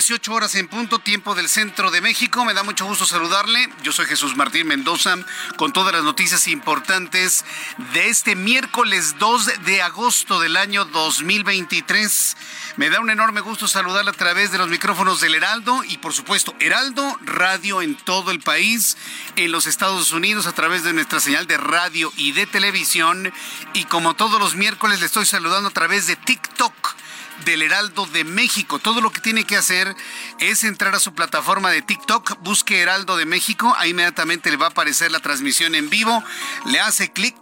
18 horas en punto, tiempo del centro de México. Me da mucho gusto saludarle. Yo soy Jesús Martín Mendoza con todas las noticias importantes de este miércoles 2 de agosto del año 2023. Me da un enorme gusto saludarle a través de los micrófonos del Heraldo y por supuesto Heraldo Radio en todo el país, en los Estados Unidos a través de nuestra señal de radio y de televisión. Y como todos los miércoles le estoy saludando a través de TikTok del Heraldo de México. Todo lo que tiene que hacer es entrar a su plataforma de TikTok, busque Heraldo de México, ahí inmediatamente le va a aparecer la transmisión en vivo, le hace clic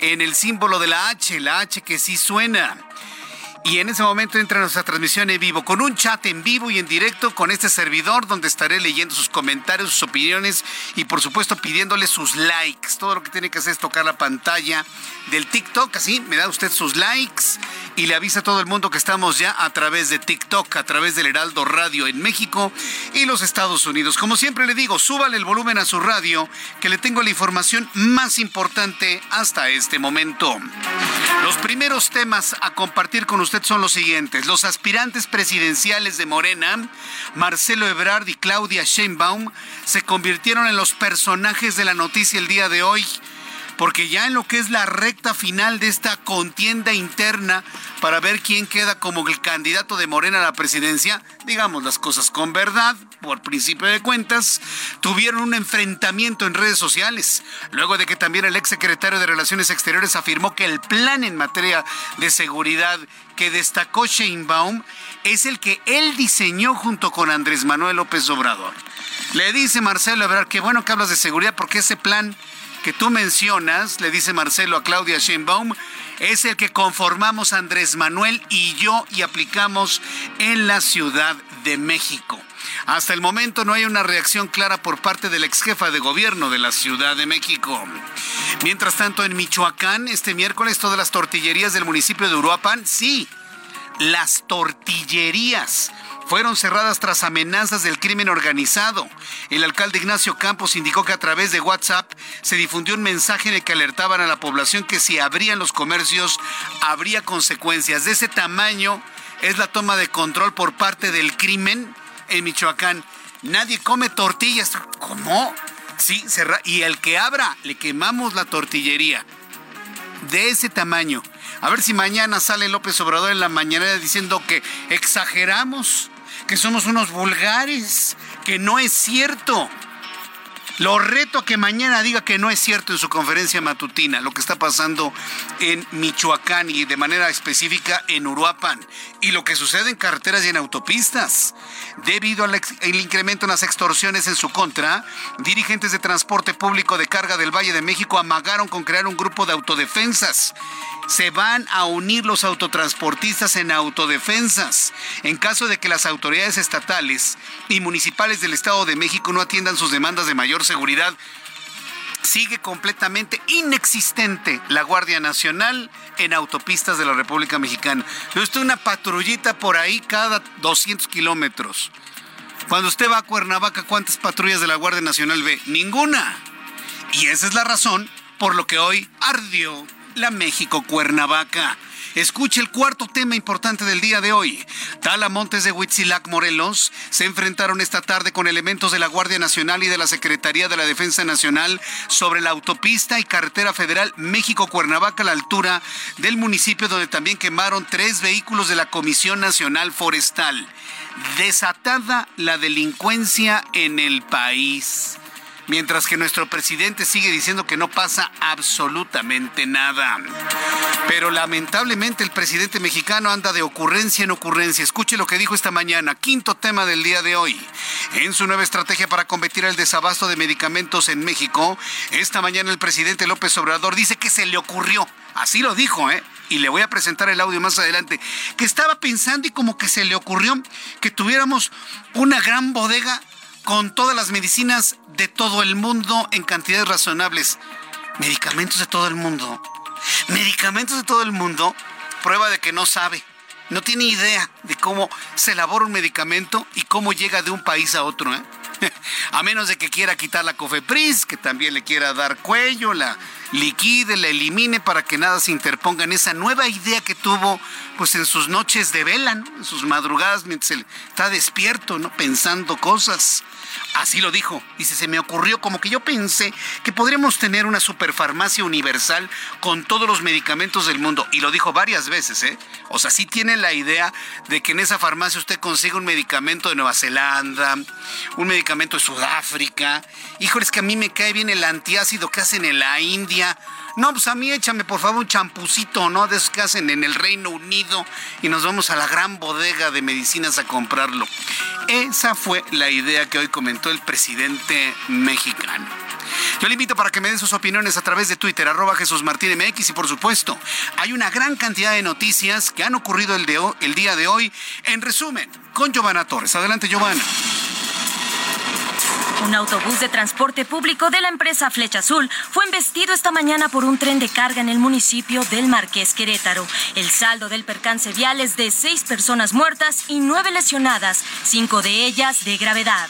en el símbolo de la H, la H que sí suena y en ese momento entra nuestra transmisión en vivo, con un chat en vivo y en directo con este servidor, donde estaré leyendo sus comentarios, sus opiniones y por supuesto pidiéndole sus likes. Todo lo que tiene que hacer es tocar la pantalla del TikTok, así me da usted sus likes y le avisa a todo el mundo que estamos ya a través de TikTok, a través del Heraldo Radio en México y los Estados Unidos. Como siempre le digo, súbale el volumen a su radio, que le tengo la información más importante hasta este momento. Los primeros temas a compartir con usted son los siguientes. Los aspirantes presidenciales de Morena, Marcelo Ebrard y Claudia Sheinbaum, se convirtieron en los personajes de la noticia el día de hoy porque ya en lo que es la recta final de esta contienda interna para ver quién queda como el candidato de Morena a la presidencia, digamos las cosas con verdad, por principio de cuentas, tuvieron un enfrentamiento en redes sociales, luego de que también el exsecretario de Relaciones Exteriores afirmó que el plan en materia de seguridad que destacó Sheinbaum es el que él diseñó junto con Andrés Manuel López Obrador. Le dice Marcelo Ebrard que bueno que hablas de seguridad porque ese plan que tú mencionas, le dice Marcelo a Claudia Sheinbaum, es el que conformamos Andrés Manuel y yo y aplicamos en la Ciudad de México. Hasta el momento no hay una reacción clara por parte del ex jefa de gobierno de la Ciudad de México. Mientras tanto, en Michoacán, este miércoles, todas las tortillerías del municipio de Uruapan, sí, las tortillerías fueron cerradas tras amenazas del crimen organizado. El alcalde Ignacio Campos indicó que a través de WhatsApp se difundió un mensaje en el que alertaban a la población que si abrían los comercios habría consecuencias. De ese tamaño es la toma de control por parte del crimen en Michoacán. Nadie come tortillas. ¿Cómo? Sí, cerra y el que abra, le quemamos la tortillería. De ese tamaño. A ver si mañana sale López Obrador en la mañana diciendo que exageramos que somos unos vulgares, que no es cierto. Lo reto a que mañana diga que no es cierto en su conferencia matutina lo que está pasando en Michoacán y de manera específica en Uruapan y lo que sucede en carreteras y en autopistas. Debido al incremento en las extorsiones en su contra, dirigentes de transporte público de carga del Valle de México amagaron con crear un grupo de autodefensas se van a unir los autotransportistas en autodefensas en caso de que las autoridades estatales y municipales del Estado de México no atiendan sus demandas de mayor seguridad. Sigue completamente inexistente la Guardia Nacional en autopistas de la República Mexicana. Yo estoy una patrullita por ahí cada 200 kilómetros. Cuando usted va a Cuernavaca, ¿cuántas patrullas de la Guardia Nacional ve? Ninguna. Y esa es la razón por lo que hoy ardió la México Cuernavaca. Escuche el cuarto tema importante del día de hoy. Tala Montes de Huitzilac, Morelos, se enfrentaron esta tarde con elementos de la Guardia Nacional y de la Secretaría de la Defensa Nacional sobre la autopista y carretera federal México-Cuernavaca a la altura del municipio donde también quemaron tres vehículos de la Comisión Nacional Forestal. Desatada la delincuencia en el país mientras que nuestro presidente sigue diciendo que no pasa absolutamente nada. Pero lamentablemente el presidente mexicano anda de ocurrencia en ocurrencia. Escuche lo que dijo esta mañana, quinto tema del día de hoy. En su nueva estrategia para combatir el desabasto de medicamentos en México, esta mañana el presidente López Obrador dice que se le ocurrió, así lo dijo, ¿eh? y le voy a presentar el audio más adelante, que estaba pensando y como que se le ocurrió que tuviéramos una gran bodega con todas las medicinas de todo el mundo en cantidades razonables. Medicamentos de todo el mundo. Medicamentos de todo el mundo. Prueba de que no sabe. No tiene idea de cómo se elabora un medicamento y cómo llega de un país a otro. ¿eh? A menos de que quiera quitar la COFEPRIS, que también le quiera dar cuello, la liquide, la elimine para que nada se interponga en esa nueva idea que tuvo pues en sus noches de vela, en sus madrugadas mientras está despierto, ¿no? pensando cosas. Así lo dijo. Dice, se me ocurrió como que yo pensé que podríamos tener una superfarmacia universal con todos los medicamentos del mundo. Y lo dijo varias veces, ¿eh? O sea, sí tiene la idea de que en esa farmacia usted consiga un medicamento de Nueva Zelanda, un medicamento de Sudáfrica. Híjole, es que a mí me cae bien el antiácido que hacen en la India. No, pues a mí échame por favor un champucito, ¿no? De en el Reino Unido y nos vamos a la gran bodega de medicinas a comprarlo. Esa fue la idea que hoy comentó el presidente mexicano. Yo le invito para que me den sus opiniones a través de Twitter, arroba Jesús Martín MX y por supuesto, hay una gran cantidad de noticias que han ocurrido el, el día de hoy. En resumen, con Giovanna Torres. Adelante, Giovanna. Un autobús de transporte público de la empresa Flecha Azul fue embestido esta mañana por un tren de carga en el municipio del Marqués Querétaro. El saldo del percance vial es de seis personas muertas y nueve lesionadas, cinco de ellas de gravedad.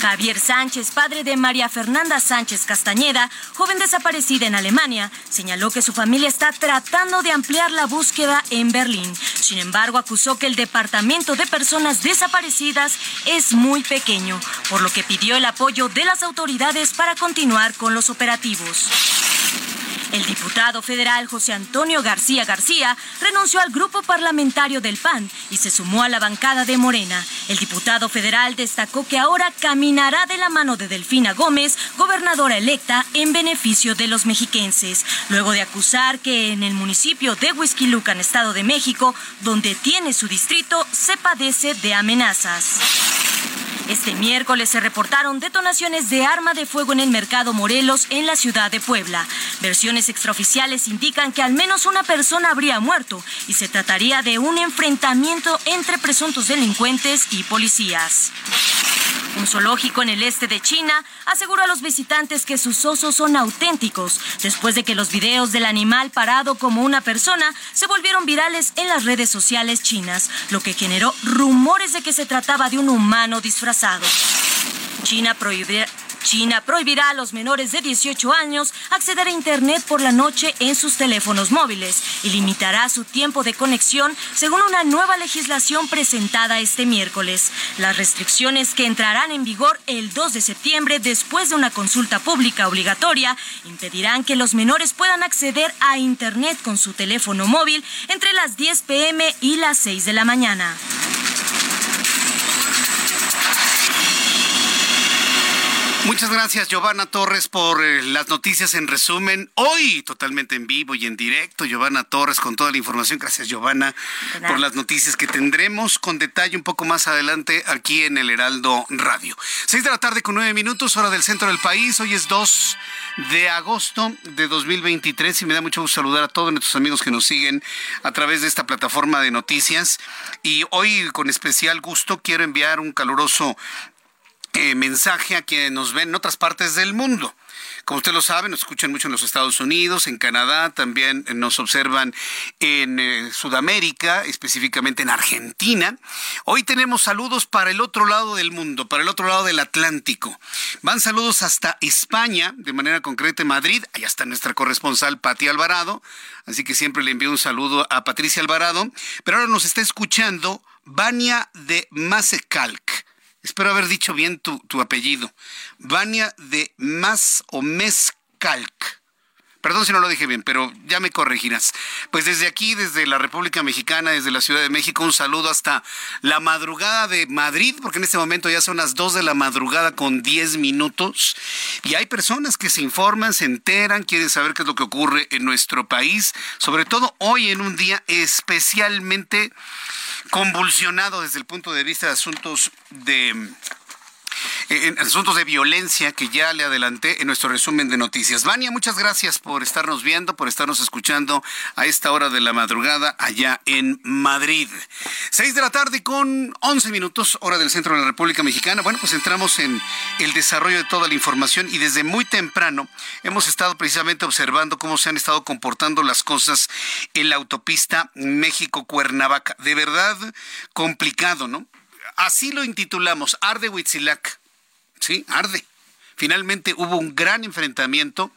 Javier Sánchez, padre de María Fernanda Sánchez Castañeda, joven desaparecida en Alemania, señaló que su familia está tratando de ampliar la búsqueda en Berlín. Sin embargo, acusó que el Departamento de Personas Desaparecidas es muy pequeño, por lo que pidió el apoyo de las autoridades para continuar con los operativos. El diputado federal José Antonio García García renunció al grupo parlamentario del PAN y se sumó a la bancada de Morena. El diputado federal destacó que ahora caminará de la mano de Delfina Gómez, gobernadora electa, en beneficio de los mexiquenses, luego de acusar que en el municipio de Huizquilucan, Estado de México, donde tiene su distrito, se padece de amenazas. Este miércoles se reportaron detonaciones de arma de fuego en el mercado Morelos en la ciudad de Puebla. Versiones extraoficiales indican que al menos una persona habría muerto y se trataría de un enfrentamiento entre presuntos delincuentes y policías. Un zoológico en el este de China asegura a los visitantes que sus osos son auténticos, después de que los videos del animal parado como una persona se volvieron virales en las redes sociales chinas, lo que generó rumores de que se trataba de un humano disfrazado. China prohibirá, China prohibirá a los menores de 18 años acceder a Internet por la noche en sus teléfonos móviles y limitará su tiempo de conexión según una nueva legislación presentada este miércoles. Las restricciones que entrarán en vigor el 2 de septiembre después de una consulta pública obligatoria impedirán que los menores puedan acceder a Internet con su teléfono móvil entre las 10 pm y las 6 de la mañana. Muchas gracias, Giovanna Torres, por eh, las noticias en resumen. Hoy, totalmente en vivo y en directo, Giovanna Torres con toda la información. Gracias, Giovanna, por las noticias que tendremos con detalle un poco más adelante aquí en el Heraldo Radio. Seis de la tarde con nueve minutos, hora del centro del país. Hoy es 2 de agosto de 2023 y me da mucho gusto saludar a todos nuestros amigos que nos siguen a través de esta plataforma de noticias. Y hoy, con especial gusto, quiero enviar un caluroso eh, mensaje a quienes nos ven en otras partes del mundo. Como usted lo sabe, nos escuchan mucho en los Estados Unidos, en Canadá, también nos observan en eh, Sudamérica, específicamente en Argentina. Hoy tenemos saludos para el otro lado del mundo, para el otro lado del Atlántico. Van saludos hasta España, de manera concreta en Madrid. Allá está nuestra corresponsal Pati Alvarado, así que siempre le envío un saludo a Patricia Alvarado. Pero ahora nos está escuchando Vania de Masecalc espero haber dicho bien tu, apellido, Vania de Mas o Mescalc. Perdón si no lo dije bien, pero ya me corregirás. Pues desde aquí, desde la República Mexicana, desde la Ciudad de México, un saludo hasta la madrugada de Madrid, porque en este momento ya son las 2 de la madrugada con 10 minutos. Y hay personas que se informan, se enteran, quieren saber qué es lo que ocurre en nuestro país, sobre todo hoy en un día especialmente convulsionado desde el punto de vista de asuntos de en asuntos de violencia que ya le adelanté en nuestro resumen de noticias. Vania, muchas gracias por estarnos viendo, por estarnos escuchando a esta hora de la madrugada allá en Madrid. Seis de la tarde con once minutos, hora del centro de la República Mexicana. Bueno, pues entramos en el desarrollo de toda la información y desde muy temprano hemos estado precisamente observando cómo se han estado comportando las cosas en la autopista México-Cuernavaca. De verdad complicado, ¿no? Así lo intitulamos, Arde Huitzilac. Sí, arde. Finalmente hubo un gran enfrentamiento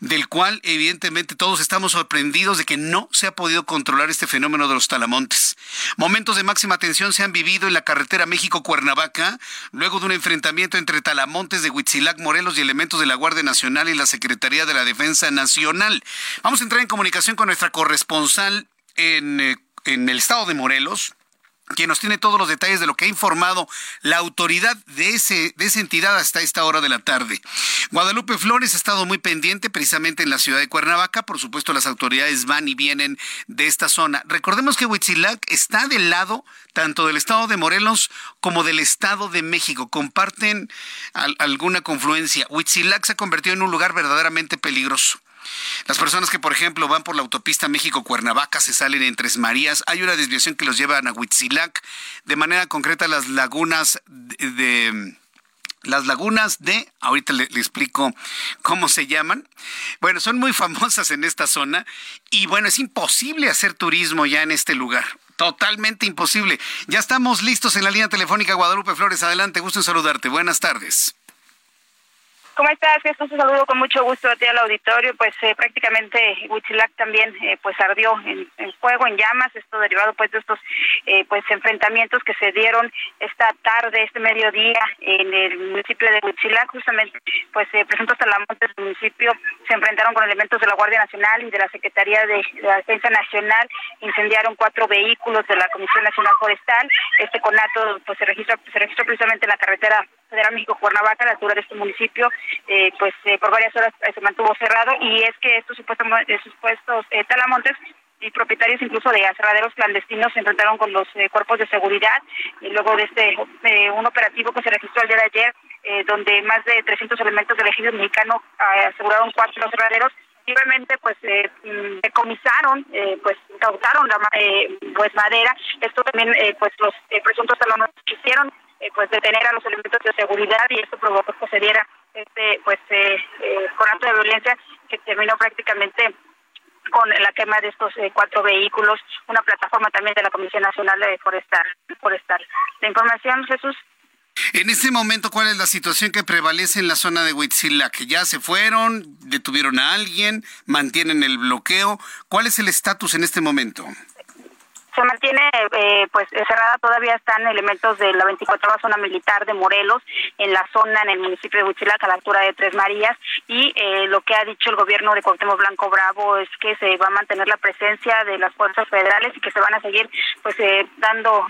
del cual evidentemente todos estamos sorprendidos de que no se ha podido controlar este fenómeno de los talamontes. Momentos de máxima tensión se han vivido en la carretera México-Cuernavaca luego de un enfrentamiento entre talamontes de Huitzilac, Morelos y elementos de la Guardia Nacional y la Secretaría de la Defensa Nacional. Vamos a entrar en comunicación con nuestra corresponsal en, eh, en el estado de Morelos, quien nos tiene todos los detalles de lo que ha informado la autoridad de, ese, de esa entidad hasta esta hora de la tarde. Guadalupe Flores ha estado muy pendiente precisamente en la ciudad de Cuernavaca. Por supuesto, las autoridades van y vienen de esta zona. Recordemos que Huitzilac está del lado tanto del estado de Morelos como del estado de México. Comparten alguna confluencia. Huitzilac se ha convertido en un lugar verdaderamente peligroso. Las personas que, por ejemplo, van por la autopista México-Cuernavaca se salen en Tres Marías. Hay una desviación que los lleva a Nahuitzilac. De manera concreta, las lagunas de, las lagunas de, ahorita le, explico cómo se llaman. Bueno, son muy famosas en esta zona y bueno, es imposible hacer turismo ya en este lugar. Totalmente imposible. Ya estamos listos en la línea telefónica Guadalupe Flores. Adelante, gusto en saludarte. Buenas tardes. ¿Cómo estás? Un saludo con mucho gusto a ti al auditorio. Pues eh, prácticamente Huitzilac también eh, pues ardió en, fuego, en llamas, esto derivado pues de estos eh, pues enfrentamientos que se dieron esta tarde, este mediodía en el municipio de Huitzilac. Justamente pues eh, presuntos talamontes del municipio se enfrentaron con elementos de la Guardia Nacional y de la Secretaría de, la Defensa Nacional, incendiaron cuatro vehículos de la Comisión Nacional Forestal. Este conato pues se registró, se registró precisamente en la carretera Federal México-Cuernavaca, a la altura de este municipio, eh, pues eh, por varias horas eh, se mantuvo cerrado y es que estos supuestos, supuestos talamontes y propietarios incluso de aserraderos clandestinos se enfrentaron con los cuerpos de seguridad luego de este un operativo que se registró el día de ayer donde más de 300 elementos del ejército mexicano aseguraron cuatro aserraderos obviamente pues mm, decomisaron pues incautaron la pues madera. Esto también pues los presuntos talones hicieron eh, pues detener a los elementos de seguridad y esto provocó que se diera este pues eh, eh, con acto de violencia que terminó prácticamente con la quema de estos cuatro vehículos, una plataforma también de la Comisión Nacional de Forestal. Forestal. La información, Jesús. En este momento, ¿cuál es la situación que prevalece en la zona de Huitzilac? ¿Ya se fueron? ¿Detuvieron a alguien? ¿Mantienen el bloqueo? ¿Cuál es el estatus en este momento? Se mantiene eh, pues cerrada, todavía están elementos de la 24 zona militar de Morelos en la zona en el municipio de Huitzilac a la altura de Tres Marías y eh, lo que ha dicho el gobierno de Cuauhtémoc Blanco Bravo es que se va a mantener la presencia de las fuerzas federales y que se van a seguir pues eh, dando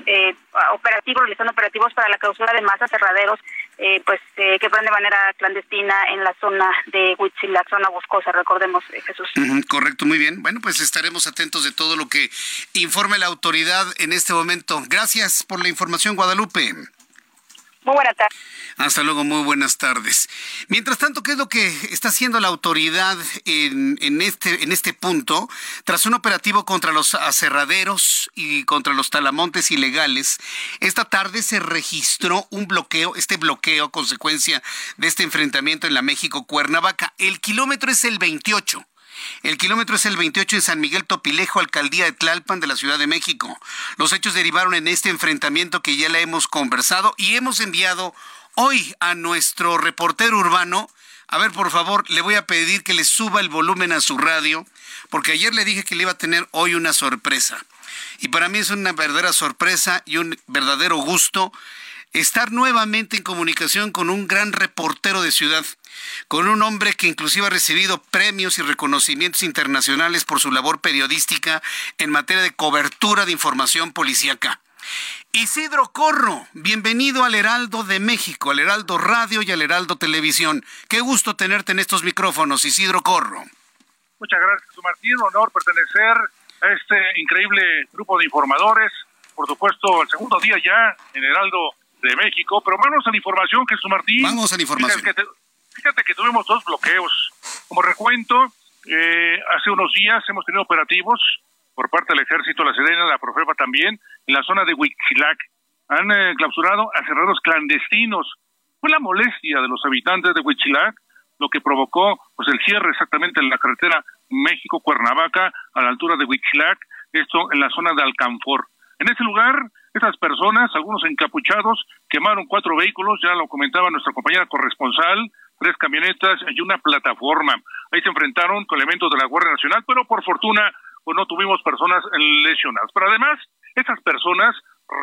operativos, realizando operativos para la clausura de más aterraderos pues que fueron de manera clandestina en la zona de Huitzilac, zona boscosa, recordemos Jesús. correcto, muy bien. Bueno, pues estaremos atentos de todo lo que informe la autoridad en este momento. Gracias por la información, Guadalupe. Muy buenas tardes. Hasta luego, muy buenas tardes. Mientras tanto, ¿qué es lo que está haciendo la autoridad en, en, este, en este punto? Tras un operativo contra los aserraderos y contra los talamontes ilegales, esta tarde se registró un bloqueo, este bloqueo consecuencia de este enfrentamiento en la México-Cuernavaca. El kilómetro es el 28. El kilómetro es el 28 en San Miguel Topilejo, alcaldía de Tlalpan de la Ciudad de México. Los hechos derivaron en este enfrentamiento que ya le hemos conversado y hemos enviado hoy a nuestro reportero urbano. A ver, por favor, le voy a pedir que le suba el volumen a su radio, porque ayer le dije que le iba a tener hoy una sorpresa. Y para mí es una verdadera sorpresa y un verdadero gusto estar nuevamente en comunicación con un gran reportero de ciudad con un hombre que inclusive ha recibido premios y reconocimientos internacionales por su labor periodística en materia de cobertura de información policíaca. Isidro Corro, bienvenido al Heraldo de México, al Heraldo Radio y al Heraldo Televisión. Qué gusto tenerte en estos micrófonos, Isidro Corro. Muchas gracias, Martín. Honor pertenecer a este increíble grupo de informadores. Por supuesto, el segundo día ya en Heraldo de México. Pero vamos a la información, Jesús Martín. Vamos a la información. Fíjate que tuvimos dos bloqueos. Como recuento, eh, hace unos días hemos tenido operativos por parte del Ejército, la Sedena, la Profepa también, en la zona de Huitzilac. Han eh, clausurado a cerrados clandestinos. Fue la molestia de los habitantes de Huitzilac lo que provocó pues el cierre exactamente en la carretera México-Cuernavaca a la altura de Huitzilac, esto en la zona de Alcanfor. En ese lugar, esas personas, algunos encapuchados, quemaron cuatro vehículos, ya lo comentaba nuestra compañera corresponsal, tres camionetas y una plataforma. Ahí se enfrentaron con elementos de la Guardia Nacional, pero por fortuna pues no tuvimos personas lesionadas. Pero además, esas personas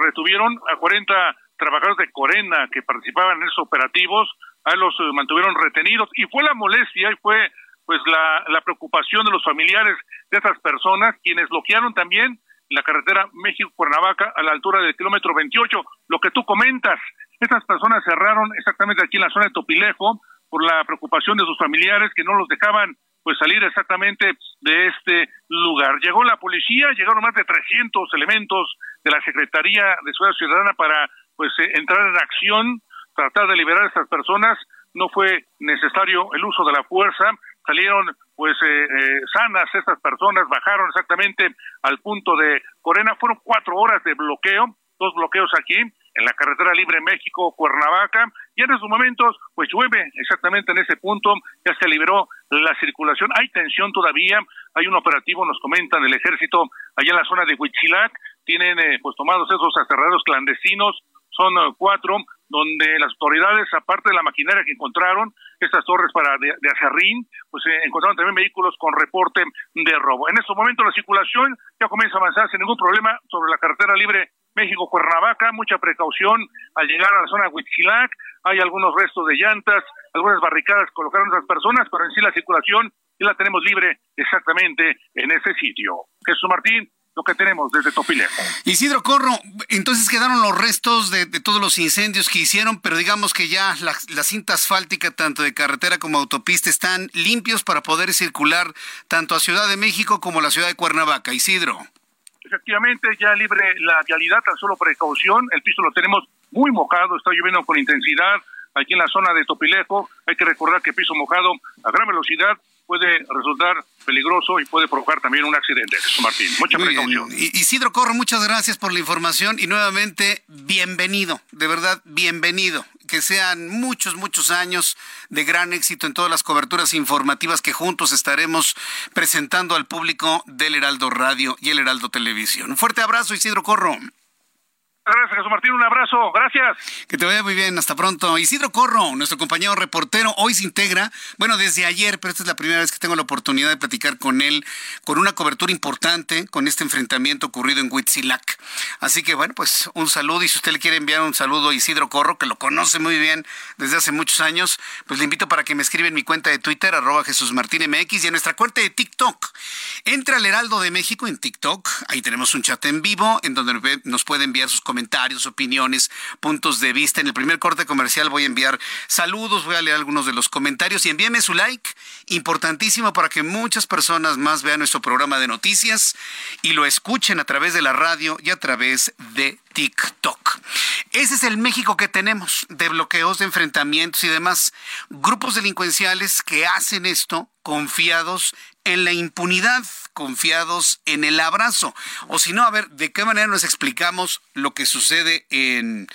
retuvieron a 40 trabajadores de Corena que participaban en esos operativos, a los eh, mantuvieron retenidos y fue la molestia y fue pues la, la preocupación de los familiares de esas personas quienes bloquearon también la carretera México-Cuernavaca a la altura del kilómetro 28. Lo que tú comentas, esas personas cerraron exactamente aquí en la zona de Topilejo, por la preocupación de sus familiares que no los dejaban pues salir exactamente de este lugar. Llegó la policía, llegaron más de 300 elementos de la Secretaría de Seguridad Ciudadana para pues eh, entrar en acción, tratar de liberar a estas personas. No fue necesario el uso de la fuerza, salieron pues eh, eh, sanas estas personas, bajaron exactamente al punto de Corena, fueron cuatro horas de bloqueo, dos bloqueos aquí, en la carretera libre México-Cuernavaca, y en esos momentos, pues llueve exactamente en ese punto, ya se liberó la circulación, hay tensión todavía, hay un operativo, nos comentan el ejército, allá en la zona de Huitzilac, tienen eh, pues tomados esos aserraderos clandestinos, son eh, cuatro, donde las autoridades, aparte de la maquinaria que encontraron, estas torres para de, acerrín, pues eh, encontraron también vehículos con reporte de robo. En estos momentos la circulación ya comienza a avanzar sin ningún problema sobre la carretera libre México-Cuernavaca, mucha precaución al llegar a la zona de Huitzilac, hay algunos restos de llantas, algunas barricadas colocaron esas personas, pero en sí la circulación ya la tenemos libre exactamente en ese sitio. Jesús Martín, lo que tenemos desde Topilejo. Isidro Corro, entonces quedaron los restos de, todos los incendios que hicieron, pero digamos que ya la, la, cinta asfáltica, tanto de carretera como autopista, están limpios para poder circular tanto a Ciudad de México como a la ciudad de Cuernavaca. Isidro. Efectivamente, ya libre la vialidad, tan solo precaución. El piso lo tenemos muy mojado, está lloviendo con intensidad aquí en la zona de Topilejo. Hay que recordar que piso mojado a gran velocidad puede resultar peligroso y puede provocar también un accidente, Martín. Mucha precaución. Isidro Corro, muchas gracias por la información y nuevamente bienvenido, de verdad bienvenido. Que sean muchos, muchos años de gran éxito en todas las coberturas informativas que juntos estaremos presentando al público del Heraldo Radio y el Heraldo Televisión. Un fuerte abrazo, Isidro Corro. Gracias, Jesús Martín. Un abrazo. Gracias. Que te vaya muy bien. Hasta pronto. Isidro Corro, nuestro compañero reportero, hoy se integra, bueno, desde ayer, pero esta es la primera vez que tengo la oportunidad de platicar con él, con una cobertura importante, con este enfrentamiento ocurrido en Huitzilac. Así que, bueno, pues un saludo. Y si usted le quiere enviar un saludo a Isidro Corro, que lo conoce muy bien desde hace muchos años, pues le invito para que me escriba en mi cuenta de Twitter, arroba Jesús Martín MX, y en nuestra cuenta de TikTok. Entra al Heraldo de México en TikTok. Ahí tenemos un chat en vivo en donde nos puede enviar sus comentarios comentarios, opiniones, puntos de vista. En el primer corte comercial voy a enviar saludos, voy a leer algunos de los comentarios y envíeme su like, importantísimo para que muchas personas más vean nuestro programa de noticias y lo escuchen a través de la radio y a través de TikTok. Ese es el México que tenemos, de bloqueos, de enfrentamientos y demás. Grupos delincuenciales que hacen esto confiados en la impunidad, confiados en el abrazo. O si no, a ver, ¿de qué manera nos explicamos lo que sucede en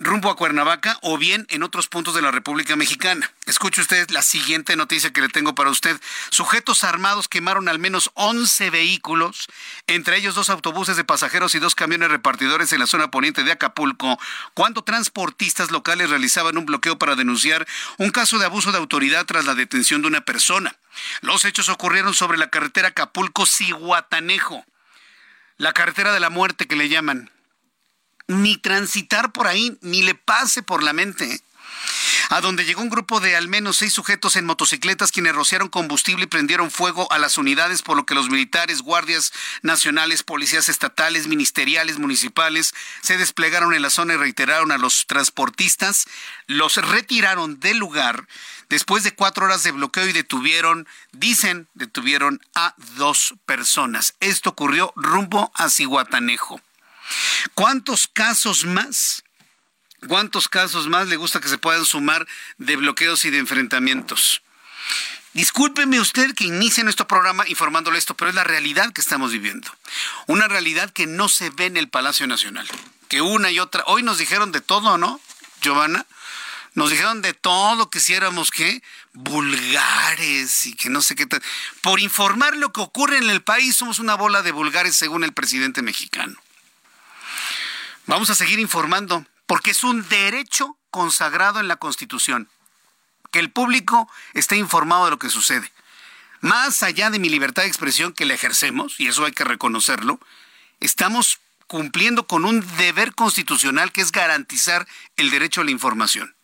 rumbo a Cuernavaca o bien en otros puntos de la República Mexicana. Escuche usted la siguiente noticia que le tengo para usted. Sujetos armados quemaron al menos 11 vehículos, entre ellos dos autobuses de pasajeros y dos camiones repartidores en la zona poniente de Acapulco, cuando transportistas locales realizaban un bloqueo para denunciar un caso de abuso de autoridad tras la detención de una persona. Los hechos ocurrieron sobre la carretera Acapulco-Cihuatanejo, la carretera de la muerte que le llaman ni transitar por ahí, ni le pase por la mente. A donde llegó un grupo de al menos seis sujetos en motocicletas quienes rociaron combustible y prendieron fuego a las unidades, por lo que los militares, guardias nacionales, policías estatales, ministeriales, municipales se desplegaron en la zona y reiteraron a los transportistas, los retiraron del lugar después de cuatro horas de bloqueo y detuvieron, dicen, detuvieron a dos personas. Esto ocurrió rumbo a Cihuatanejo. ¿Cuántos casos más? ¿Cuántos casos más le gusta que se puedan sumar de bloqueos y de enfrentamientos? Discúlpeme usted que inicie nuestro programa informándole esto, pero es la realidad que estamos viviendo. Una realidad que no se ve en el Palacio Nacional. Que una y otra. Hoy nos dijeron de todo, ¿no, Giovanna? Nos dijeron de todo, que si éramos qué, vulgares y que no sé qué tal. Por informar lo que ocurre en el país, somos una bola de vulgares según el presidente mexicano. Vamos a seguir informando, porque es un derecho consagrado en la Constitución, que el público esté informado de lo que sucede. Más allá de mi libertad de expresión que la ejercemos, y eso hay que reconocerlo, estamos cumpliendo con un deber constitucional que es garantizar el derecho a la información.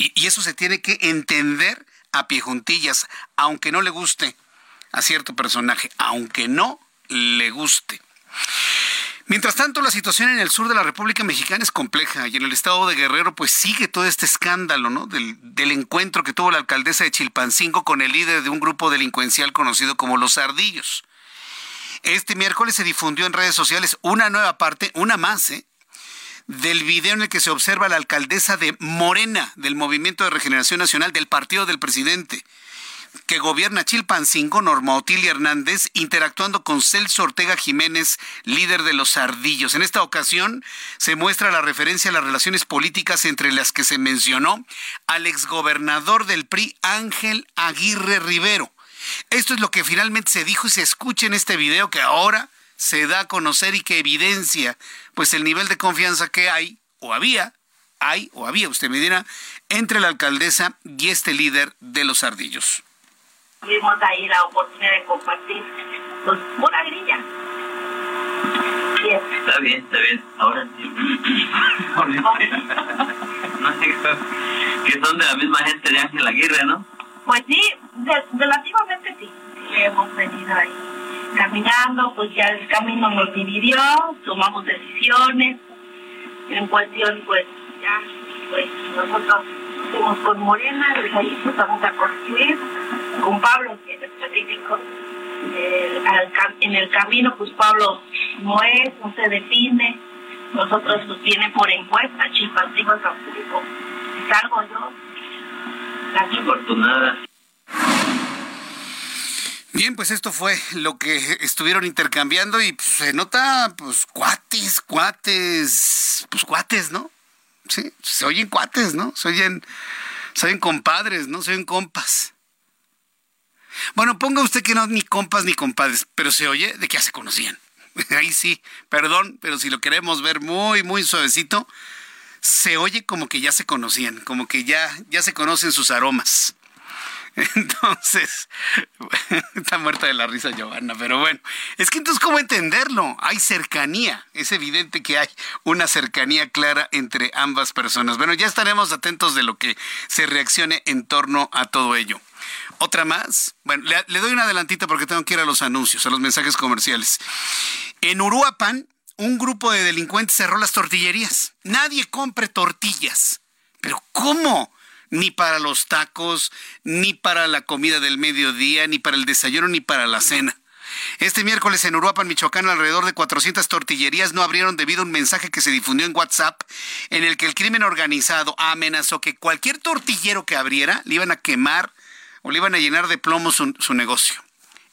Y, eso se tiene que entender a pie juntillas, aunque no le guste a cierto personaje, aunque no le guste. Mientras tanto, la situación en el sur de la República Mexicana es compleja y en el estado de Guerrero pues sigue todo este escándalo, ¿no? Del, del, encuentro que tuvo la alcaldesa de Chilpancingo con el líder de un grupo delincuencial conocido como Los Ardillos. Este miércoles se difundió en redes sociales una nueva parte, una más, ¿eh? Del video en el que se observa la alcaldesa de Morena, del Movimiento de Regeneración Nacional, del partido del presidente, que gobierna Chilpancingo, Norma Otilia Hernández, interactuando con Celso Ortega Jiménez, líder de los Ardillos. En esta ocasión se muestra la referencia a las relaciones políticas entre las que se mencionó al exgobernador del PRI, Ángel Aguirre Rivero. Esto es lo que finalmente se dijo y se escucha en este video que ahora se da a conocer y que evidencia pues el nivel de confianza que hay o había, hay o había, usted me dirá, entre la alcaldesa y este líder de los ardillos tuvimos ahí la oportunidad de compartir pues pura grilla. Está bien, está bien. Ahora sí. que son de la misma gente de Ángel Aguirre, ¿no? Pues sí, relativamente sí. Hemos venido ahí caminando, pues ya el camino nos dividió, tomamos decisiones. En cuestión, pues ya, pues nosotros fuimos con Morena, desde ahí empezamos a construir con Pablo, que es. Eh, en el camino, pues Pablo no es, no se define. Nosotros pues viene por encuesta, Chilpancingo, Acapulco. Salgo yo. La afortunada. Bien, pues esto fue lo que estuvieron intercambiando y pues, se nota, pues, cuates, cuates, pues cuates, ¿no? Sí, se oyen cuates, ¿no? Se oyen, se oyen compadres, ¿no? Se oyen compas. Bueno, ponga usted que no ni compas ni compadres, pero se oye de que ya se conocían. ahí sí, perdón, pero si lo queremos ver muy, muy suavecito, se oye como que ya se conocían, como que ya, ya se conocen sus aromas. Entonces, está muerta de la risa Giovanna, pero bueno, es que entonces, ¿cómo entenderlo? Hay cercanía, es evidente que hay una cercanía clara entre ambas personas. Bueno, ya estaremos atentos de lo que se reaccione en torno a todo ello. Otra más, bueno, le, doy un adelantito porque tengo que ir a los anuncios, a los mensajes comerciales. En Uruapan, un grupo de delincuentes cerró las tortillerías. Nadie compre tortillas. ¿Pero cómo? Ni para los tacos, ni para la comida del mediodía, ni para el desayuno, ni para la cena. Este miércoles en Uruapan, Michoacán, alrededor de 400 tortillerías no abrieron debido a un mensaje que se difundió en WhatsApp en el que el crimen organizado amenazó que cualquier tortillero que abriera le iban a quemar o le iban a llenar de plomo su, su negocio.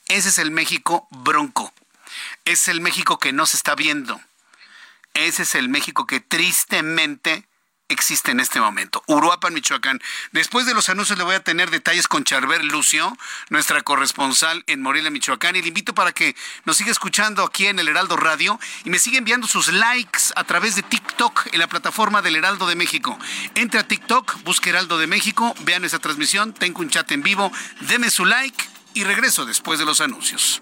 Ese es el México bronco. Es el México que no se está viendo. Ese es el México que tristemente existe en este momento. Uruapan, Michoacán. Después de los anuncios le voy a tener detalles con Charver Lucio, nuestra corresponsal en Morelia, Michoacán. Y le invito para que nos siga escuchando aquí en el Heraldo Radio y me siga enviando sus likes a través de TikTok en la plataforma del Heraldo de México. Entre a TikTok, busque Heraldo de México, vean esa transmisión, tengo un chat en vivo, deme su like y regreso después de los anuncios.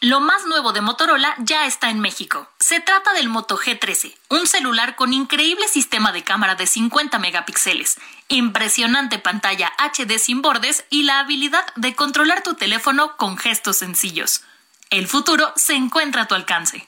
Lo más nuevo de Motorola ya está en México. Se trata del Moto G13, un celular con increíble sistema de cámara de 50 megapíxeles, impresionante pantalla HD sin bordes y la habilidad de controlar tu teléfono con gestos sencillos. El futuro se encuentra a tu alcance.